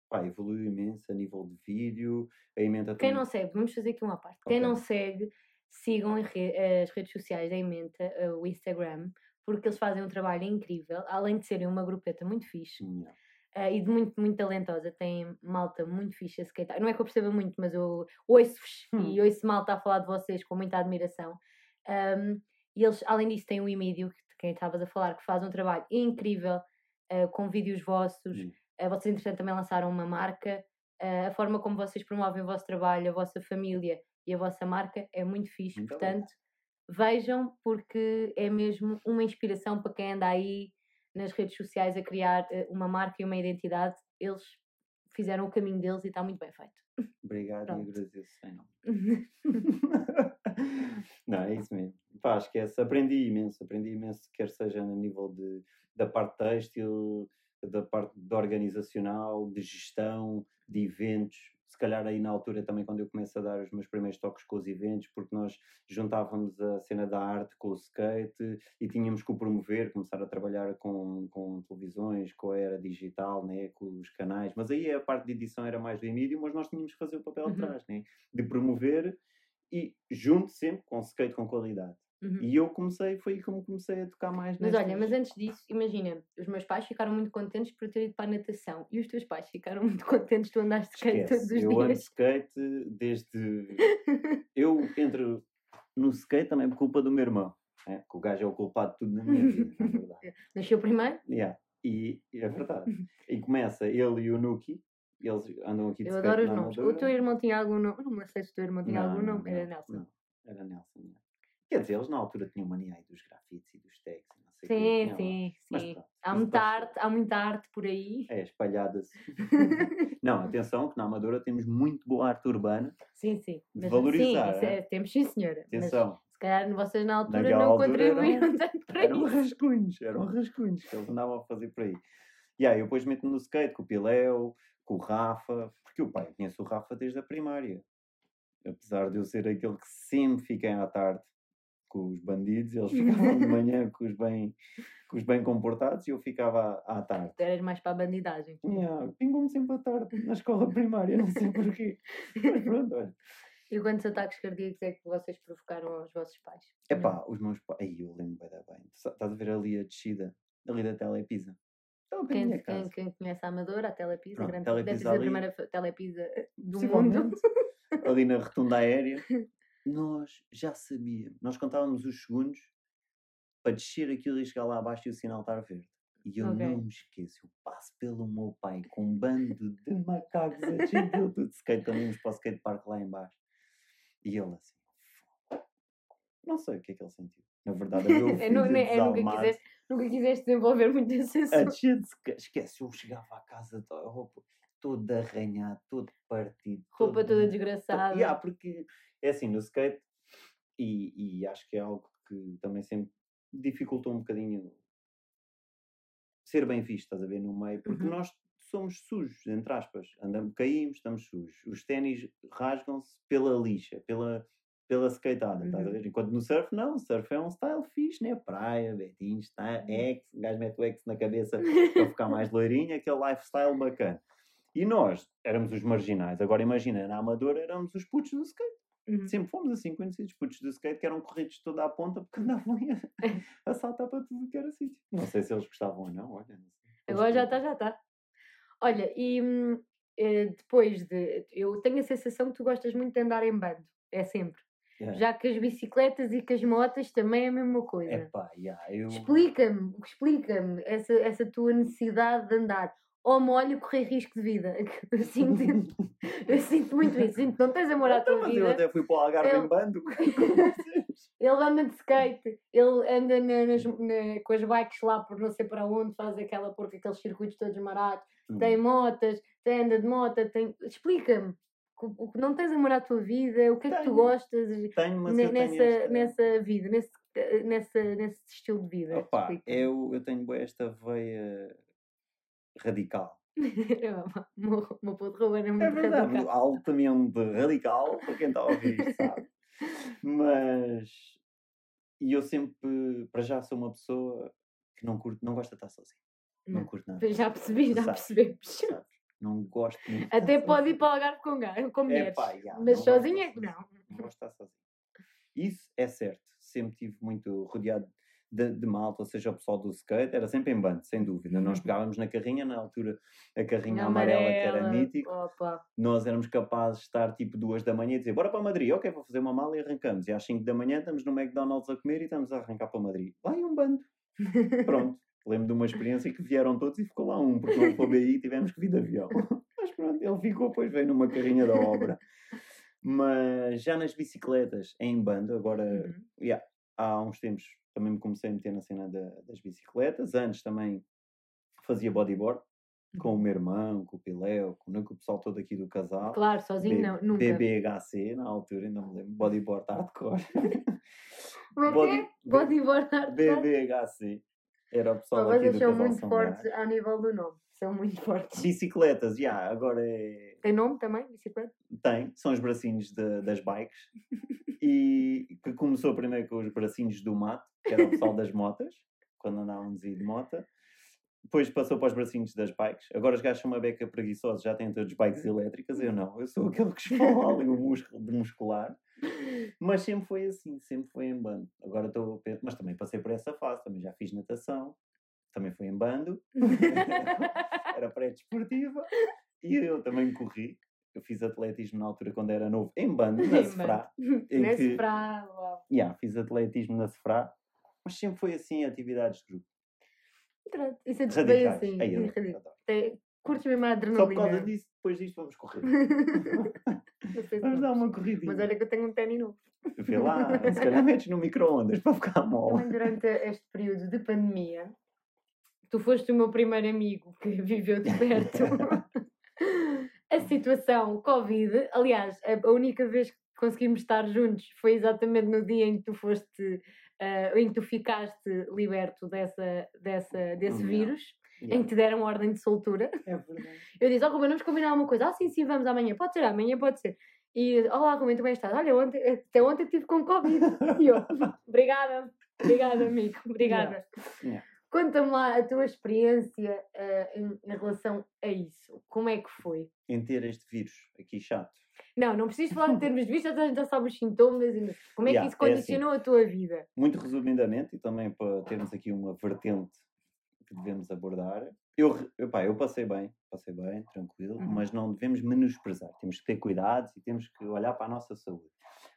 pá, evoluiu imenso a nível de vídeo. A Emenda Quem não segue, vamos fazer aqui uma parte. Quem Ok. não segue, sigam re- as redes sociais da Ementa, eh, o Instagram, porque eles fazem um trabalho incrível, além de serem uma grupeta muito fixe Yeah. Eh, e de muito, muito talentosa. Tem malta muito fixe a skatear. Não é que eu perceba muito, mas eu ouço-vos e ouço malta a falar de vocês com muita admiração. Um, e eles, além disso, têm o Emílio, que- de quem estavas a falar, que faz um trabalho incrível eh, com vídeos vossos. Hum. Eh, vocês, entretanto, também lançaram uma marca. A forma como vocês promovem o vosso trabalho, a vossa família e a vossa marca é muito fixe. Muito Portanto, vejam, porque é mesmo uma inspiração para quem anda aí nas redes sociais a criar eh, uma marca e uma identidade. Eles fizeram o caminho deles e está muito bem feito. Obrigado Pronto. e agradeço nome. não, é isso mesmo. Pá, esquece. Aprendi imenso, aprendi imenso, quer seja no nível de, da parte têxtil, da parte de organizacional, de gestão, de eventos. Se calhar aí na altura também quando eu começo a dar os meus primeiros toques com os eventos, porque nós juntávamos a cena da arte com o skate e tínhamos que o promover, começar a trabalhar com, com televisões, com a era digital, né, com os canais, mas aí a parte de edição era mais do Emílio, mas nós tínhamos que fazer o papel Uhum. atrás, né, de promover e junto sempre com skate com qualidade. Uhum. E eu comecei, foi como comecei a tocar mais Mas olha, mas antes disso, imagina, os meus pais ficaram muito contentes por eu ter ido para a natação e os teus pais ficaram muito contentes tu andaste de skate todos os eu ando de dias. skate desde. eu entro no skate também por culpa do meu irmão. Né? Que o gajo é o culpado de tudo na minha vida, na verdade. Nasceu primeiro? Yeah. E, é verdade. E começa ele e o Nuki, eles andam aqui de Eu adoro os nomes. O teu irmão tinha algum nome? Não me sei se o teu irmão tinha Não, algum não, nome. Era não, Nelson. não. Era Nelson. Quer dizer, eles na altura tinham mania aí dos grafites e dos tags e não sei Sim, lá. sim, Mas sim. pronto, Há muita arte, há muita arte por aí. É, espalhadas. não, atenção que na Amadora temos muito boa arte urbana. Sim, sim. Mas, Valorizar, sim, é? é- temos sim, senhora. Mas Atenção, se calhar vocês na altura Naquela não altura eram- contribuíram tanto para eram isso. rascunhos, eram rascunhos que eles andavam a fazer por aí. E aí eu depois meto-me no skate com o Piléu, com o Rafa, porque o pai, eu conheço o Rafa desde a primária. Apesar de eu ser aquele que sempre fiquei à tarde com os bandidos, eles ficavam de manhã com os bem, com os bem comportados e eu ficava à, à tarde. Tu eras mais para a bandidagem. Yeah, Pingou-me sempre à tarde na escola primária, não sei porquê. Mas pronto, olha. E quantos ataques cardíacos é que vocês provocaram aos vossos pais? Epá, os meus pais. Aí eu lembro bem, bem. Estás a ver ali a descida, ali da Telepisa. Quem, quem, quem conhece a Amadora, a Telepisa, Pronto, grande, Telepisa deve ser a primeira Telepisa do mundo. Ali na rotunda aérea, nós já sabíamos. Nós contávamos os segundos para descer aquilo e chegar lá abaixo e o sinal estar verde. E eu Ok. não me esqueço, eu passo pelo meu pai com um bando de macacos a descer tudo de skate, também para o skatepark lá embaixo. E ele assim, não sei o que é que ele sentiu. Na verdade, o meu É, filho nu- ne- é, nunca, quiseste, nunca quiseste desenvolver muito esse assunto. Esquece, eu chegava à casa to- a roupa todo arranhado, todo partido. Roupa toda to- desgraçada. Yeah, porque é assim, no skate, e, e acho que é algo que também sempre dificultou um bocadinho ser bem visto, estás a ver, no meio, porque Uhum. nós somos sujos, entre aspas, andamos, caímos, estamos sujos. Os ténis rasgam-se pela lixa, pela, pela skateada, estás a Uhum. ver? Enquanto no surf, não, surf é um style fixe, né? Praia, betinhos, tá? Uhum. X, o gajo mete o X na cabeça para ficar mais loirinho, aquele lifestyle bacana. E nós éramos os marginais. Agora imagina, na Amadora éramos os putos do skate. Uhum. Sempre fomos assim conhecidos, putos do skate, que eram corridos toda a ponta porque andavam a, a saltar para tudo que era sítio. Não sei se eles gostavam ou não, olha. Não Agora já está, já está. Olha, e hum, eh, depois de. Eu tenho a sensação que tu gostas muito de andar em bando. É sempre. Yeah. Já que as bicicletas e que as motas também é a mesma coisa. Epá, yeah, eu... Explica-me, explica-me essa, essa tua necessidade de andar. Ou molho correr risco de vida. Eu sinto, eu sinto muito isso. Sinto não tens amor à Então, tua mas eu vida. até fui para o Algarve Eu- em bando. Ele anda de skate, ele anda na- nas- na- com as bikes lá por não sei para onde, faz aquela porca, aqueles circuitos todos marados, Hum. tem motas, tem anda de moto, tem. Explica-me. O que não tens amor à tua vida, o que é que tu gostas Tenho, mas tenho nessa, esta... nessa vida, nesse, nessa, nesse estilo de vida? Opa, eu, eu tenho esta veia radical. o meu- o meu puto Ruben é É muito verdade, radical. altamente radical, para quem está a ouvir isto sabe. Mas, e eu sempre, para já sou uma pessoa que não curto, não gosta de estar sozinho. Não Não. curto nada. Já percebi, já Sabes, percebemos. sabes? Não gosto muito Até pode ir para o Algarve com, com mulheres. Epá, já, mas sozinha é que não. Não gosto de estar sozinho. Isso é certo. Sempre tive muito rodeado de, de malta, ou seja, o pessoal do skate, era sempre em bando, sem dúvida. Nós pegávamos na carrinha, na altura a carrinha amarela, que era Amarela, mítico. Opa. nós éramos capazes de estar tipo duas da manhã e dizer bora para Madrid, ok, vou fazer uma mala e arrancamos. E às 5 da manhã estamos no McDonald's a comer e estamos a arrancar para Madrid. Vai um bando. Pronto. Lembro de uma experiência que vieram todos e ficou lá um, porque não foi BI e tivemos que vir de avião. Mas pronto, ele ficou, depois veio numa carrinha da obra. Mas já nas bicicletas, em bando, agora Uhum. yeah, há uns tempos também me comecei a meter na cena da- das bicicletas. Antes também fazia bodyboard com o meu irmão, com o Piléu, com, com o pessoal todo aqui do casal. Claro, sozinho B- não, nunca. BBHC, na altura, ainda me lembro. Bodyboard hardcore. É Body- é? Bodyboard hardcore. BBHC. Era o pessoal Mas aqui do vocês são casal muito fortes ao nível do nome. São muito fortes. Bicicletas, já, agora é. Tem nome também, bicicleta? Tem, são os bracinhos de- das bikes. E que começou primeiro com os bracinhos do mato, que era o pessoal das motas, quando andávamos de moto. Depois passou para os bracinhos das bikes. Agora os gajos são uma beca preguiçosos, já têm todos bikes elétricas. Eu não, eu sou aquele que esfola ali o músculo de muscular. Mas sempre foi assim, sempre foi em bando. Agora estou. Mas também passei por essa fase, também já fiz natação, também fui em bando, era pré-desportiva e eu também corri. Eu fiz atletismo na altura quando era novo, em bando, na Sefrá. que- pra... uau. Yeah, fiz atletismo na Sefrá, mas sempre foi assim, atividades de grupo. Pronto, Isso é bem assim. Ei, eu Curtes mesmo a Só adrenalina. por causa disso, depois disto vamos correr. Vamos dar uma corridinha. Mas olha que eu tenho um ténis novo. Vê lá, se calhar metes no micro-ondas para ficar mole. Também durante este período de pandemia, tu foste o meu primeiro amigo que viveu de perto a situação Covid. Aliás, a única vez que conseguimos estar juntos foi exatamente no dia em que tu foste, ah, em que tu ficaste liberto dessa, dessa, desse Yeah. vírus, em Yeah. que te deram ordem de soltura. É verdade. Eu disse, ó Ruben, vamos combinar uma coisa. Ah, sim, sim, vamos amanhã. Pode ser, amanhã pode ser. E, olá, Ruben, tu bem estás? Olha, ontem, até ontem estive com Covid. E eu, obrigada, obrigada, amigo, obrigada. Yeah. Conta-me lá a tua experiência ah, em, em relação a isso. Como é que foi? Em ter este vírus aqui chato. Não, não precisas falar de termos de vista, a gente já sabe os sintomas. Como é Yeah, que isso é assim. condicionou a tua vida? Muito resumidamente, e também para termos aqui uma vertente que devemos abordar, eu, epá, eu passei bem, passei bem, tranquilo, Uhum. mas não devemos menosprezar. Temos que ter cuidados e temos que olhar para a nossa saúde.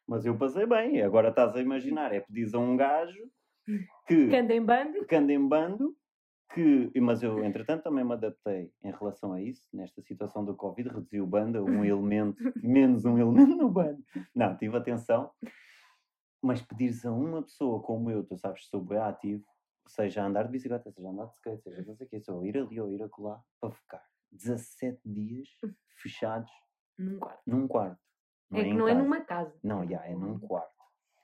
Mas eu passei bem, agora estás a imaginar, é pedires a um gajo que, Que anda em bando? que que, mas eu entretanto também me adaptei em relação a isso, nesta situação do Covid, reduzi o bando um elemento, menos um elemento no bando. Não, tive atenção, mas pedires a uma pessoa como eu, tu sabes, sou bem ativo, seja a andar de bicicleta, seja a andar de skate, seja não sei o quê, só ir ali ou ir acolá, para ficar 17 dias fechados Num quarto. num quarto. É que em não é casa. numa casa. Não, já, é num quarto.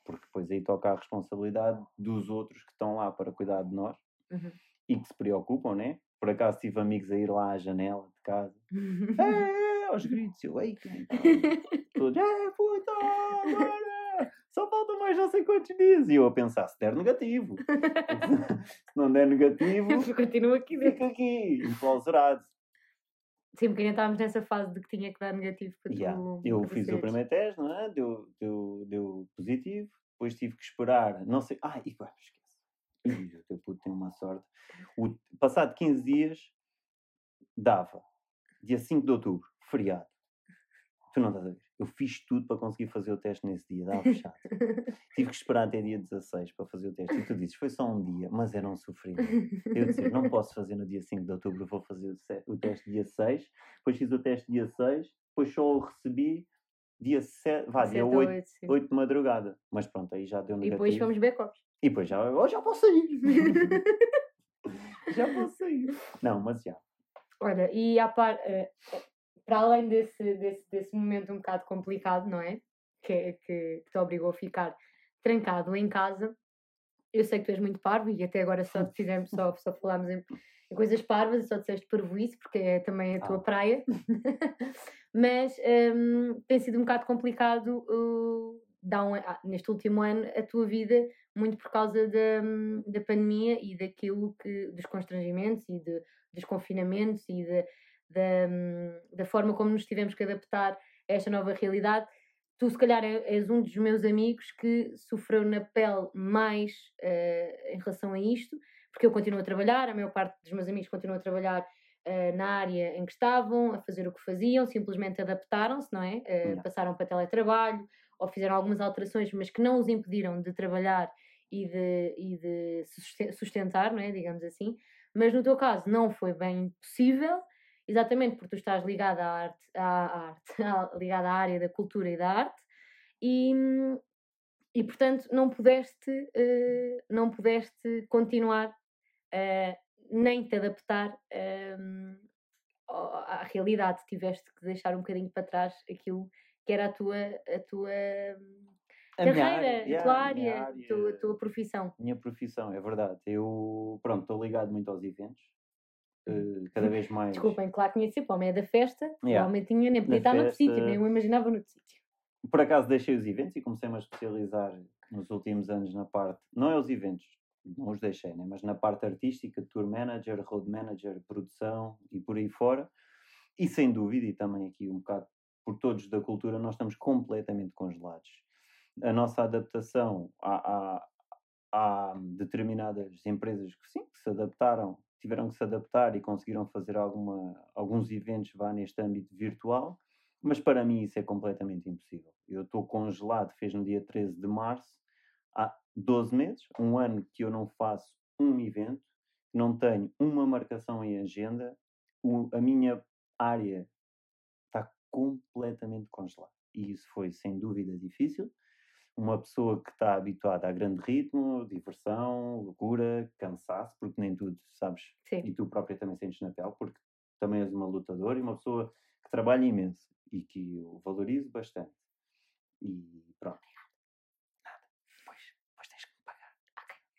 Porque depois aí toca a responsabilidade dos outros que estão lá para cuidar de nós Uhum. e que se preocupam, né? Por acaso tive amigos a ir lá à janela de casa, é, aos gritos, eu, ei, quem tá?" Todos, é, puta, agora, só faltam mais não sei quantos dias. E eu a pensar, se der negativo. se não der negativo, Continua aqui fica aqui, enclausurado. Sim, porque ainda estávamos nessa fase de que tinha que dar negativo para Yeah, tu. Eu para fiz o primeiro teste, não é? Deu, deu, deu positivo. Depois tive que esperar, não sei. Ai, e pá, esquece. O teu puto tem uma sorte. O, passado 15 dias, dava. Dia 5 de outubro, feriado. Tu não estás a ver? Eu fiz tudo para conseguir fazer o teste nesse dia, dava fechado. Tive que esperar até dia 16 para fazer o teste. E tu dizes, foi só um dia, mas era um sofrimento. Eu disse, não posso fazer no dia 5 de outubro, vou fazer o, teste dia 6. Depois fiz o teste dia 6, depois só o recebi dia 7, vá, dia ou 8, oito, sim. 8 de madrugada. Mas pronto, aí já deu E negativo. depois fomos backups. E depois já, oh, já posso sair. já posso sair. Não, mas já. Olha, e à par, eh, para além desse, desse, desse momento um bocado complicado, não é? Que, é- que, que te obrigou a ficar trancado em casa, eu sei que tu és muito parvo e até agora só fizemos, só, só falámos em, em coisas parvas e só disseste parvoíce, porque é também a tua Ah. praia. Mas hum, tem sido um bocado complicado uh, um- ah, neste último ano a tua vida, muito por causa da, hum, da pandemia e daquilo que, dos constrangimentos e de, dos confinamentos e de- da, da forma como nos tivemos que adaptar a esta nova realidade. Tu, se calhar, é- és um dos meus amigos que sofreu na pele mais eh, em relação a isto, porque eu continuo a trabalhar, a maior parte dos meus amigos continuam a trabalhar eh, na área em que estavam, a fazer o que faziam, simplesmente adaptaram-se, não é? Eh, Yeah. Passaram para teletrabalho ou fizeram algumas alterações, mas que não os impediram de trabalhar e de, e de sustentar, não é? digamos assim. Mas no teu caso não foi bem possível, exatamente porque tu estás ligada à arte, à arte à- ligada à área da cultura e da arte, e, e portanto não pudeste, eh, não pudeste continuar eh, nem te adaptar ao- à realidade, tiveste que deixar um bocadinho para trás aquilo que era a tua, a tua, A Carreira, área, a tua a minha área, a tua, a tua profissão. minha profissão, é verdade. Eu, pronto, estou ligado muito aos eventos. Eh, cada vez mais. Desculpem, claro que tinha de ser, para o homem é da festa, Yeah. tinha, nem podia estar noutro sítio, nem eu imaginava noutro sítio. Por acaso deixei os eventos e comecei-me a especializar nos últimos anos na parte. Não é os eventos, não os deixei, né? mas na parte artística, tour manager, road manager, produção e por aí fora. E sem dúvida, e também aqui um bocado por todos da cultura, nós estamos completamente congelados. A nossa adaptação a, a, determinadas empresas que sim, que se adaptaram, tiveram que se adaptar e conseguiram fazer alguma, alguns eventos vá neste âmbito virtual, mas para mim isso é completamente impossível. Eu estou congelado, fez no dia 13 de março, há 12 meses, um ano que eu não faço um evento, não tenho uma marcação em agenda, o- a minha área está completamente congelada. E isso foi sem dúvida difícil, uma pessoa que está habituada a grande ritmo, diversão, loucura, cansaço, porque nem tudo, sabes, Sim. e tu própria também sentes na pele, porque também és uma lutadora e uma pessoa que trabalha imenso e que eu valorizo bastante. E pronto. Nada. Pois, pois tens que me pagar.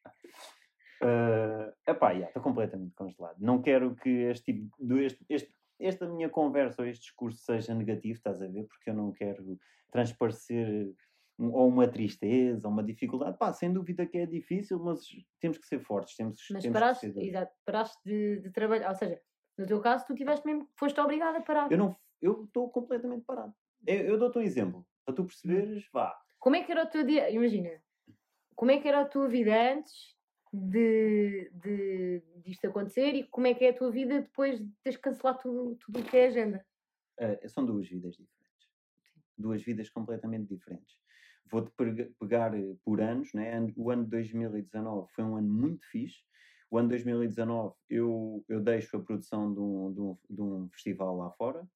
Ok. epá, já, estou completamente congelado. Não quero que este tipo de, este, este- esta minha conversa ou este discurso seja negativo, estás a ver? Porque eu não quero transparecer um- ou uma tristeza, ou uma dificuldade. Pá, sem dúvida que é difícil, mas temos que ser fortes. Temos, Mas temos paraste, que ser... exato, paraste de, de trabalhar, ou seja, no teu caso tu tiveste mesmo, foste obrigada a parar. Eu não, eu estou completamente parado. Eu, eu dou-te um exemplo, para tu perceberes, vá. Como é que era o teu dia? Imagina, como é que era a tua vida antes de, de disto acontecer e como é que é a tua vida depois de teres cancelado tudo, tudo o que é agenda? Eh, são duas vidas diferentes. Duas vidas completamente diferentes. Vou-te pega- pegar eh, por anos, né? O ano de 2019 foi um ano muito fixe. O ano de 2019 eu, eu deixo a produção de um, de, um, de um festival lá fora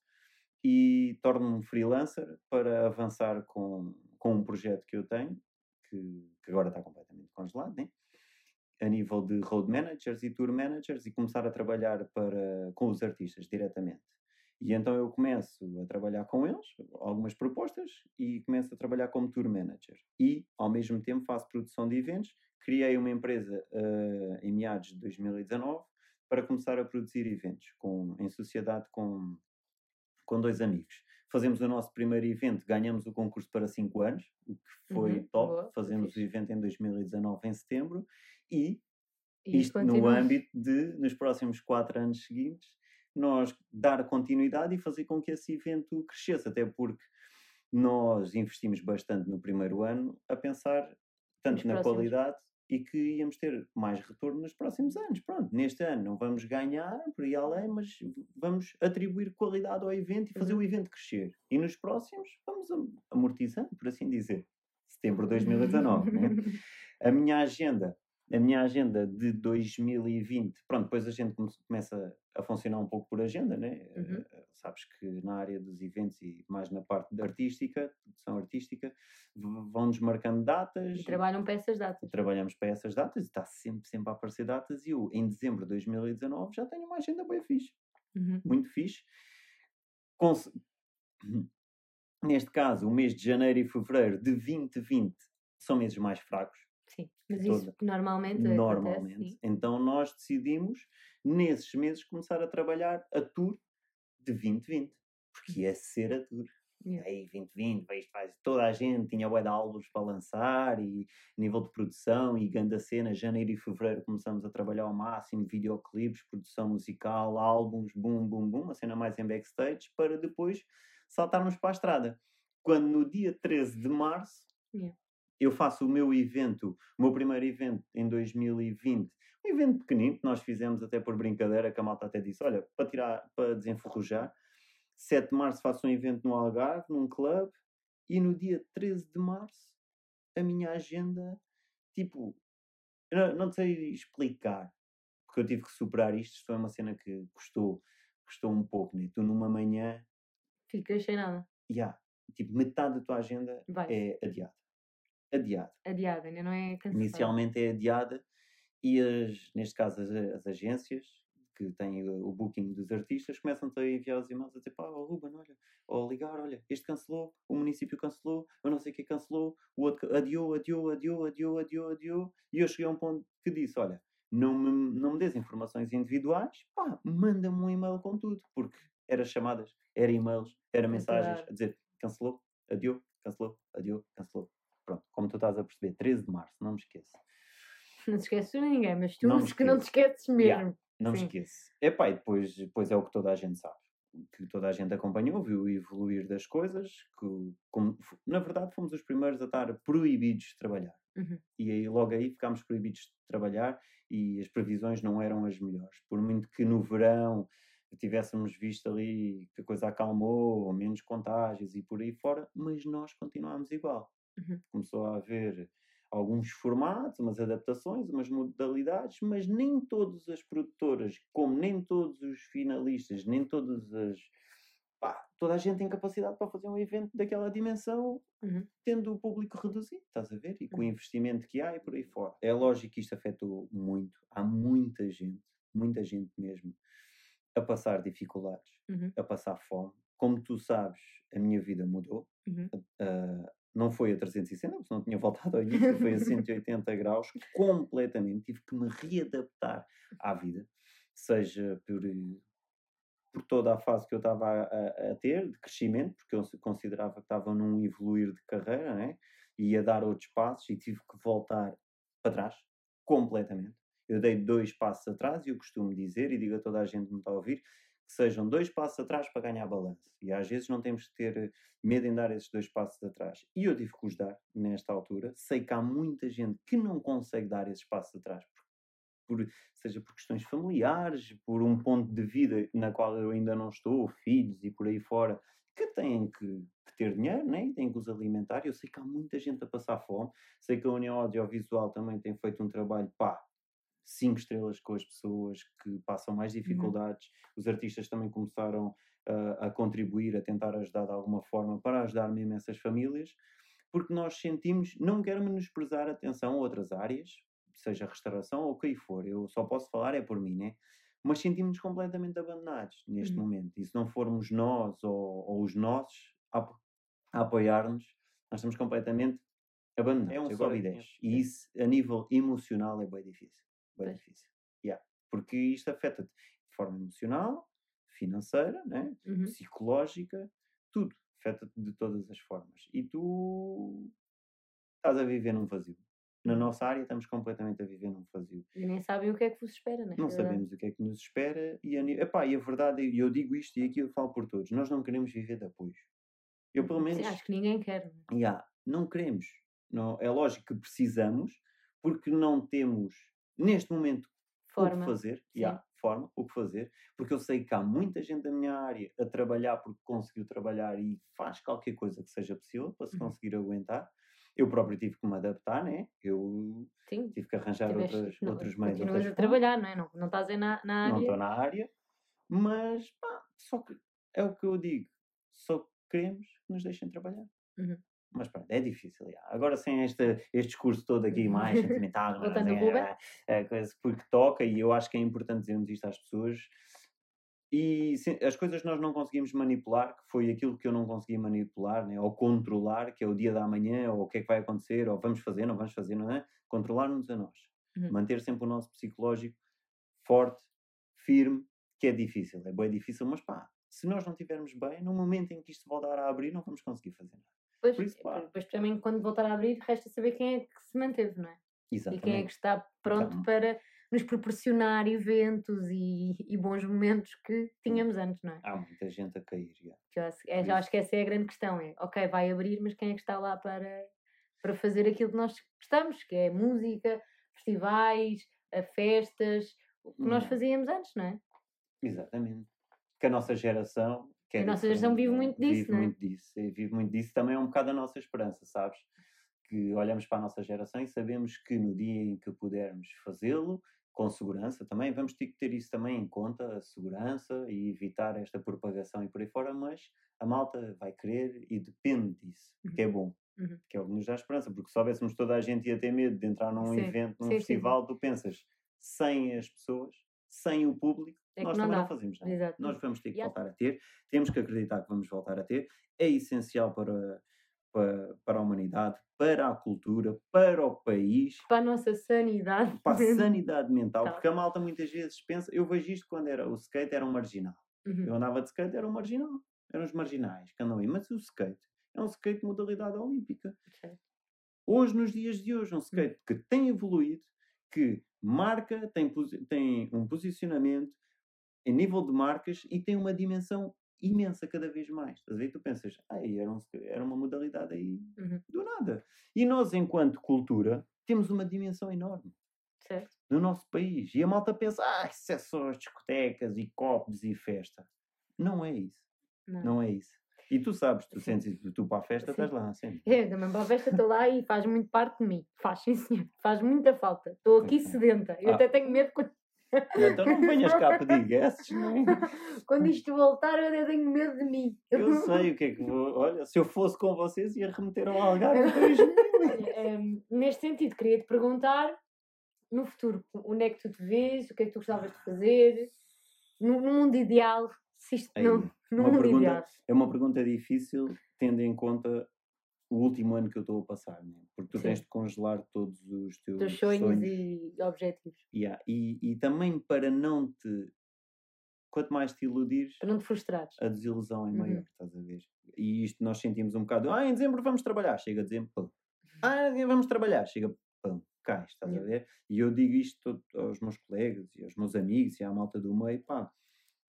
e torno-me freelancer para avançar com, com um projeto que eu tenho, que, que agora está completamente congelado, né? a nível de road managers e tour managers e começar a trabalhar para, com os artistas diretamente. E então eu começo a trabalhar com eles, algumas propostas, e começo a trabalhar como tour manager. E, ao mesmo tempo, faço produção de eventos. Criei uma empresa eh, em meados de 2019 para começar a produzir eventos com, em sociedade com, com dois amigos. Fazemos o nosso primeiro evento, ganhamos o concurso para 5 anos, o que foi Uhum, top. boa, Fazemos fixe. o evento em 2019, em setembro, e E isto no continua. âmbito de, nos próximos quatro anos seguintes, nós dar continuidade e fazer com que esse evento crescesse, até porque nós investimos bastante no primeiro ano a pensar tanto na qualidade e que íamos ter mais retorno nos próximos anos. Pronto, neste ano não vamos ganhar por aí além, mas vamos atribuir qualidade ao evento e fazer Uhum. o evento crescer. E nos próximos vamos am- amortizando, por assim dizer. Setembro de 2019, né? a minha agenda, a minha agenda de 2020, pronto, depois a gente come- começa a funcionar um pouco por agenda, né? Uhum. Eh, sabes que na área dos eventos e mais na parte da artística, produção artística, vão-nos marcando datas, E trabalham para essas datas. trabalhamos para essas datas e está sempre, sempre a aparecer datas e eu, em dezembro de 2019, já tenho uma agenda bem fixe Uhum. muito fixe. Cons- Neste caso, o mês de janeiro e fevereiro de 2020 são meses mais fracos, mas isso normalmente acontece, normalmente. sim. Então, nós decidimos, nesses meses, começar a trabalhar a tour de 2020, porque ia ser a tour. Yeah. Aí, 2020, veio faz toda a gente tinha bué de álbuns para lançar e nível de produção e grande cena. Janeiro e fevereiro começamos a trabalhar ao máximo, videoclipes, produção musical, álbuns, boom, boom, boom, uma cena mais em backstage, para depois saltarmos para a estrada. Quando no dia 13 de março Yeah. Eu faço o meu evento, o meu primeiro evento em 2020, um evento pequenino que nós fizemos até por brincadeira, que a malta até disse, olha, para tirar, para desenferrujar, 7 de março faço um evento no Algarve, num clube, e no dia 13 de março a minha agenda, tipo, não, não sei explicar, porque eu tive que superar isto, isto foi uma cena que custou, custou um pouco, né? Tu numa manhã, Ficas sem nada. yeah, tipo, metade da tua agenda Vai. é adiada. Adiada. Adiada, ainda não é cancelada. Inicialmente é adiada e, as, neste caso, as, as agências que têm o, o booking dos artistas, começam-te a enviar os e-mails a dizer, pá, oh, Ruben, olha, ou ligar, olha, este cancelou, o município cancelou, eu não sei o que cancelou, o outro adiou, adiou, adiou, adiou, adiou, adiou, e eu cheguei a um ponto que disse, olha, não me, não me des informações individuais, pá, manda-me um e-mail com tudo, porque era chamadas, era e-mails, era mensagens a dizer, cancelou, adiou, cancelou, adiou, cancelou. Pronto, como tu estás a perceber, 13 de março, não me esqueço. Não te esqueces de ninguém, mas tu não que não te esqueces mesmo. Yeah, não Sim. me esqueço. Epá, e depois, depois é o que toda a gente sabe. Que toda a gente acompanhou, viu o evoluir das coisas, que como, na verdade fomos os primeiros a estar proibidos de trabalhar. Uhum. E aí logo aí ficámos proibidos de trabalhar e as previsões não eram as melhores. Por muito que no verão tivéssemos visto ali que a coisa acalmou, menos contágios e por aí fora, mas nós continuámos igual. Uhum. Começou a haver alguns formatos, umas adaptações, umas modalidades, mas nem todas as produtoras, como nem todos os finalistas, nem todas as. Pá, toda a gente tem capacidade para fazer um evento daquela dimensão, uhum. tendo o público reduzido, estás a ver? E com o uhum. investimento que há e por aí fora. É lógico que isto afetou muito. Há muita gente, muita gente mesmo, a passar dificuldades, uhum. a passar fome. Como tu sabes, a minha vida mudou. Uh, não foi a 360, porque não tinha voltado ao início, foi a 180 graus, completamente. Tive que me readaptar à vida, seja por, por toda a fase que eu estava a, a, ter, de crescimento, porque eu considerava que estava num evoluir de carreira, né? e a dar outros passos, e tive que voltar para trás, completamente. Eu dei dois passos atrás, e eu costumo dizer, e digo a toda a gente que me está a ouvir, que sejam dois passos atrás para ganhar balanço. E às vezes não temos que ter medo em dar esses dois passos atrás. E eu tive que os dar nesta altura. Sei que há muita gente que não consegue dar esses passos atrás, por, seja por questões familiares, por um ponto de vida na qual eu ainda não estou, filhos e por aí fora, que têm que, que ter dinheiro, né? têm que os alimentar. Eu sei que há muita gente a passar fome. Sei que a União Audiovisual também tem feito um trabalho, pá, cinco estrelas com as pessoas que passam mais uhum. dificuldades. Uhum. Os artistas também começaram uh, a contribuir, a tentar ajudar de alguma forma para ajudar mesmo essas famílias, porque nós sentimos, não quero menosprezar atenção a outras áreas, seja restauração ou o que for, eu só posso falar é por mim, né? Mas sentimos-nos completamente abandonados neste uhum. momento. E se não formos nós ou, ou os nossos a, a apoiar-nos, nós estamos completamente abandonados. É um sobe e. E isso, a nível emocional, é bem difícil bem difícil. Yeah. Porque isto afeta-te de forma emocional, financeira, né? Uhum. psicológica, tudo. Afeta-te de todas as formas. E tu estás a viver num vazio. Na uhum. nossa área estamos completamente a viver num vazio. E nem sabem o que é que vos espera, né? Não sabemos o que é que nos espera e a, epá, e a verdade, e eu digo isto e aqui eu falo por todos, nós não queremos viver de apoios. Eu pelo menos... Sim, acho que ninguém quer. Né? Yeah, não queremos. Não, é lógico que precisamos, porque não temos neste momento forma. o que fazer, yeah, forma, o que fazer, porque eu sei que há muita gente da minha área a trabalhar porque conseguiu trabalhar e faz qualquer coisa que seja possível para se uhum. conseguir aguentar. Eu próprio tive que me adaptar, né? Eu Sim. tive que arranjar outras, não, outros meios. Continuas a trabalhar, não é? Não, não estás na, na área. Não estou na área, mas pá, só que é o que eu digo, só queremos que nos deixem trabalhar. Uhum. Mas pronto, é difícil. Já. Agora sem este, este discurso todo aqui mais sentimental, mas, é, é, coisa porque toca e eu acho que é importante dizermos isto às pessoas. E se, as coisas nós não conseguimos manipular, que foi aquilo que eu não consegui manipular, né, ou controlar, que é o dia da manhã, ou o que é que vai acontecer, ou vamos fazer, não vamos fazer, não é? Controlar-nos a nós. Uhum. Manter sempre o nosso psicológico forte, firme, que é difícil, é bem difícil, mas pá, se nós não estivermos bem, no momento em que isto voltar a abrir, não vamos conseguir fazer nada. Pois, depois também quando voltar a abrir, resta saber quem é que se manteve, não é? Exatamente. E quem é que está pronto então, para nos proporcionar eventos e, e, bons momentos que tínhamos antes, não é? Há muita gente a cair, já. Já, é, já acho que essa é a grande questão, é, ok, vai abrir, mas quem é que está lá para, para fazer aquilo que nós gostamos, que é música, festivais, festas, o que não. nós fazíamos antes, não é? Exatamente. Que a nossa geração que é a nossa geração vive muito disso, vive não é? muito disso, vive muito disso. Também é um bocado a nossa esperança, sabes? Que olhamos para a nossa geração e sabemos que no dia em que pudermos fazê-lo, com segurança também, vamos ter que ter isso também em conta, a segurança e evitar esta propagação e por aí fora, mas a malta vai querer e depende disso, uhum. que é bom. Uhum. Que é o que nos dá esperança, porque se soubéssemos toda a gente ia ter medo de entrar num sim. evento, num sim, festival, sim. tu pensas, sem as pessoas, sem o público, É nós não também dá. não fazemos nada. Exato. Nós vamos ter que há- voltar a ter, temos que acreditar que vamos voltar a ter, é essencial para, para, para a humanidade, para a cultura, para o país, Para a nossa sanidade. para a sanidade mental, Tá. porque a malta muitas vezes pensa, eu vejo isto quando era o skate era um marginal. Uhum. Eu andava de skate, era um marginal, eram os marginais que andam aí, mas o skate é um skate de modalidade olímpica. Certo. Hoje, nos dias de hoje, um skate que tem evoluído, que marca, tem, tem um posicionamento em nível de marcas e tem uma dimensão imensa cada vez mais. Estás a ver? Tu pensas, ai, era, um era uma modalidade aí Uhum. do nada. E nós, enquanto cultura, temos uma dimensão enorme Certo. no nosso país. E a malta pensa, ah, isso é só as discotecas e copos e festa. Não é isso. Não. Não é isso. E tu sabes, tu Sim. sentes isso, tu para a festa Sim. estás lá sempre. É, também para a festa estou lá e faz muito parte de mim. Faz, sim, senhor. Faz muita falta. Estou aqui sedenta. Eu Ah. até tenho medo quando, Então não venhas cá pedir guests, não é? quando isto voltar, eu tenho medo de mim. Eu sei o que é que vou. Olha, se eu fosse com vocês, ia remeter ao Algarve 2000. Olha, ehm, neste sentido, queria te perguntar, no futuro, onde é que tu te vês? O que é que tu gostavas de fazer? No, no mundo ideal, se isto Ei, não, uma mundo pergunta- ideal. É uma pergunta difícil, tendo em conta o último ano que eu estou a passar, né? porque tu Sim. tens de congelar todos os teus, Teus sonhos, e objetivos. Yeah, E, e também para não te. Quanto mais te iludires, Para não te frustrares. a desilusão é Uhum. maior, estás a ver? E isto nós sentimos um bocado. Ah, em dezembro vamos trabalhar, chega dezembro, pum. Ah, vamos trabalhar, chega, pum, cai, estás a Yeah. ver? E eu digo isto aos meus colegas e aos meus amigos e à malta do meio, pá,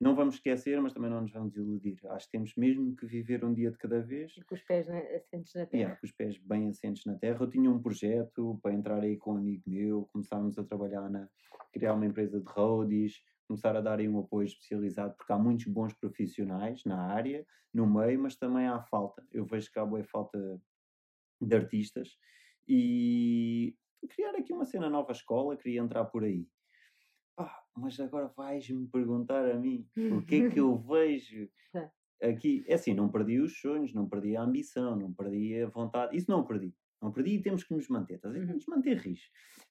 não vamos esquecer, mas também não nos vamos iludir. Acho que temos mesmo que viver um dia de cada vez. Com os pés assentes na terra. Yeah, com os pés bem assentes na terra. Eu tinha um projeto para entrar aí com um amigo meu, começarmos a trabalhar na criar uma empresa de roadies, começar a dar aí um apoio especializado, porque há muitos bons profissionais na área, no meio, mas também há falta. Eu vejo que há boa falta de artistas e criar aqui uma cena nova escola, queria entrar por aí. Pá, mas agora vais-me perguntar a mim o que é que eu vejo É. aqui. É assim, não perdi os sonhos, não perdi a ambição, não perdi a vontade. Isso não perdi. Não perdi e temos que nos manter. Estás a ver? Uhum. Nos manter ris.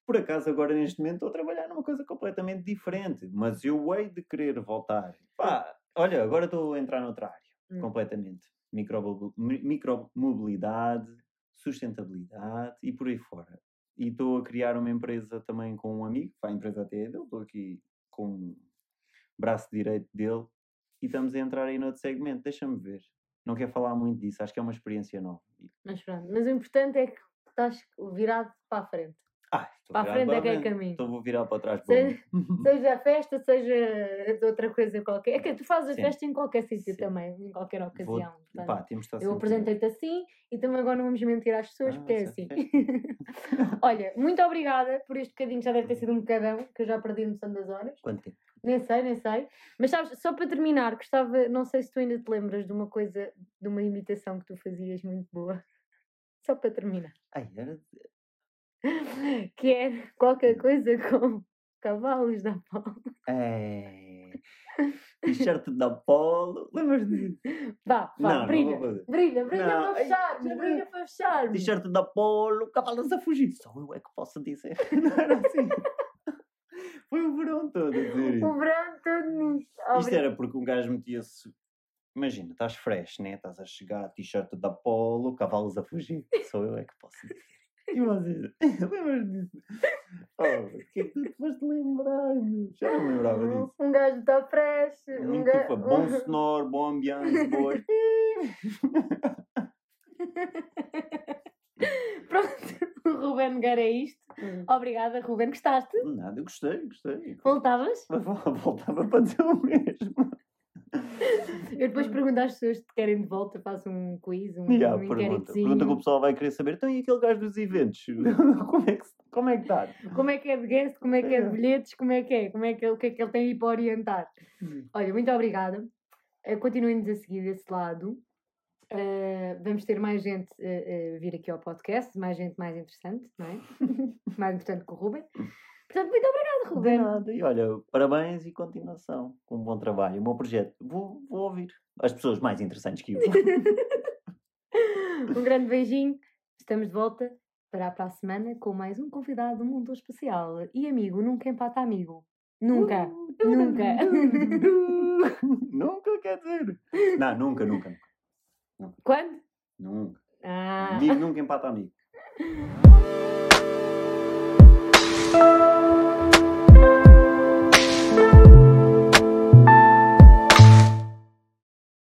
Por acaso, agora neste momento, estou a trabalhar numa coisa completamente diferente. Mas eu hei de querer voltar. Pá, olha, agora estou a entrar noutra área. Hum. Completamente. Micromobil- mi- Micromobilidade, sustentabilidade e por aí fora. E estou a criar uma empresa também com um amigo, a empresa até é dele, estou aqui com o braço direito dele e estamos a entrar aí noutro segmento. Deixa-me ver. Não quero falar muito disso, acho que é uma experiência nova. Mas pronto. Mas o importante é que estás virado para a frente. Ah, Para a frente é que é caminho. Então vou virar para trás. Seja-. Seja a festa, seja de outra coisa qualquer. É que tu fazes a festa em qualquer sítio Sim. também, em qualquer Vou- ocasião. portanto. pá, Eu apresentei-te assim e também agora não vamos mentir às pessoas Ah, porque é assim. Olha, muito obrigada por este bocadinho, já deve ter sido um bocadão, que eu já perdi a noção das horas. Quanto tempo? Nem sei, nem sei. Mas sabes, só para terminar, gostava, não sei se tu ainda te lembras de uma coisa, de uma imitação que tu fazias muito boa. Só para terminar. Ai, era... Que é qualquer coisa com cavalos da Paula. É... T-shirt da Polo. Lembras disso? Vá, vá, Não, não brilha. fazer. brilha, brilha Não, para fechar, não. brilha para fechar. T-shirt da Polo, cavalos a fugir. Só eu é que posso dizer. Não era assim. Foi o verão todo a dizer isso. O verão todo nisto. Isto era porque um gajo metia-se. Imagina, estás fresh, né? Estás a chegar, t-shirt da Polo, cavalos a fugir. Só eu é que posso dizer. E vocês, lembras disso? Oh, o que é que tu te foste lembrar? meu? Já não me lembrava disso. Um gajo está fresh. Um Muito ga... fa- bom sonoro, bom ambiente, boas. Pronto, o Ruben Nogueira é isto. Obrigada, Ruben. Gostaste? Nada, eu gostei, gostei. Voltavas? Voltava para dizer o mesmo. Eu depois pergunto às pessoas se te querem de volta, faço um quiz, um, Yeah, um pergunta, inquéritozinho. pergunta que o pessoal vai querer saber. Então, e aquele gajo dos eventos? Como é que, se- como é que está? Como é que é de guest, como é que é de bilhetes, como é que é, como é que, o que é que ele tem aí para orientar. Olha, muito obrigada. Eh, Continuem-nos a seguir desse lado. Eh, vamos ter mais gente a vir aqui ao podcast, mais gente mais interessante, não é? mais interessante que o Ruben. Portanto, muito obrigada, De Ruben. nada. E olha, parabéns e continuação. Com um bom trabalho, um bom projeto. Vou, vou ouvir as pessoas mais interessantes que eu. um grande beijinho. Estamos de volta para a semana com mais um convidado do mundo especial. E amigo, nunca empata amigo. Nunca. Nunca. nunca quer dizer. Não, nunca, nunca. Quando? Nunca. Ah. Amigo nunca empata amigo.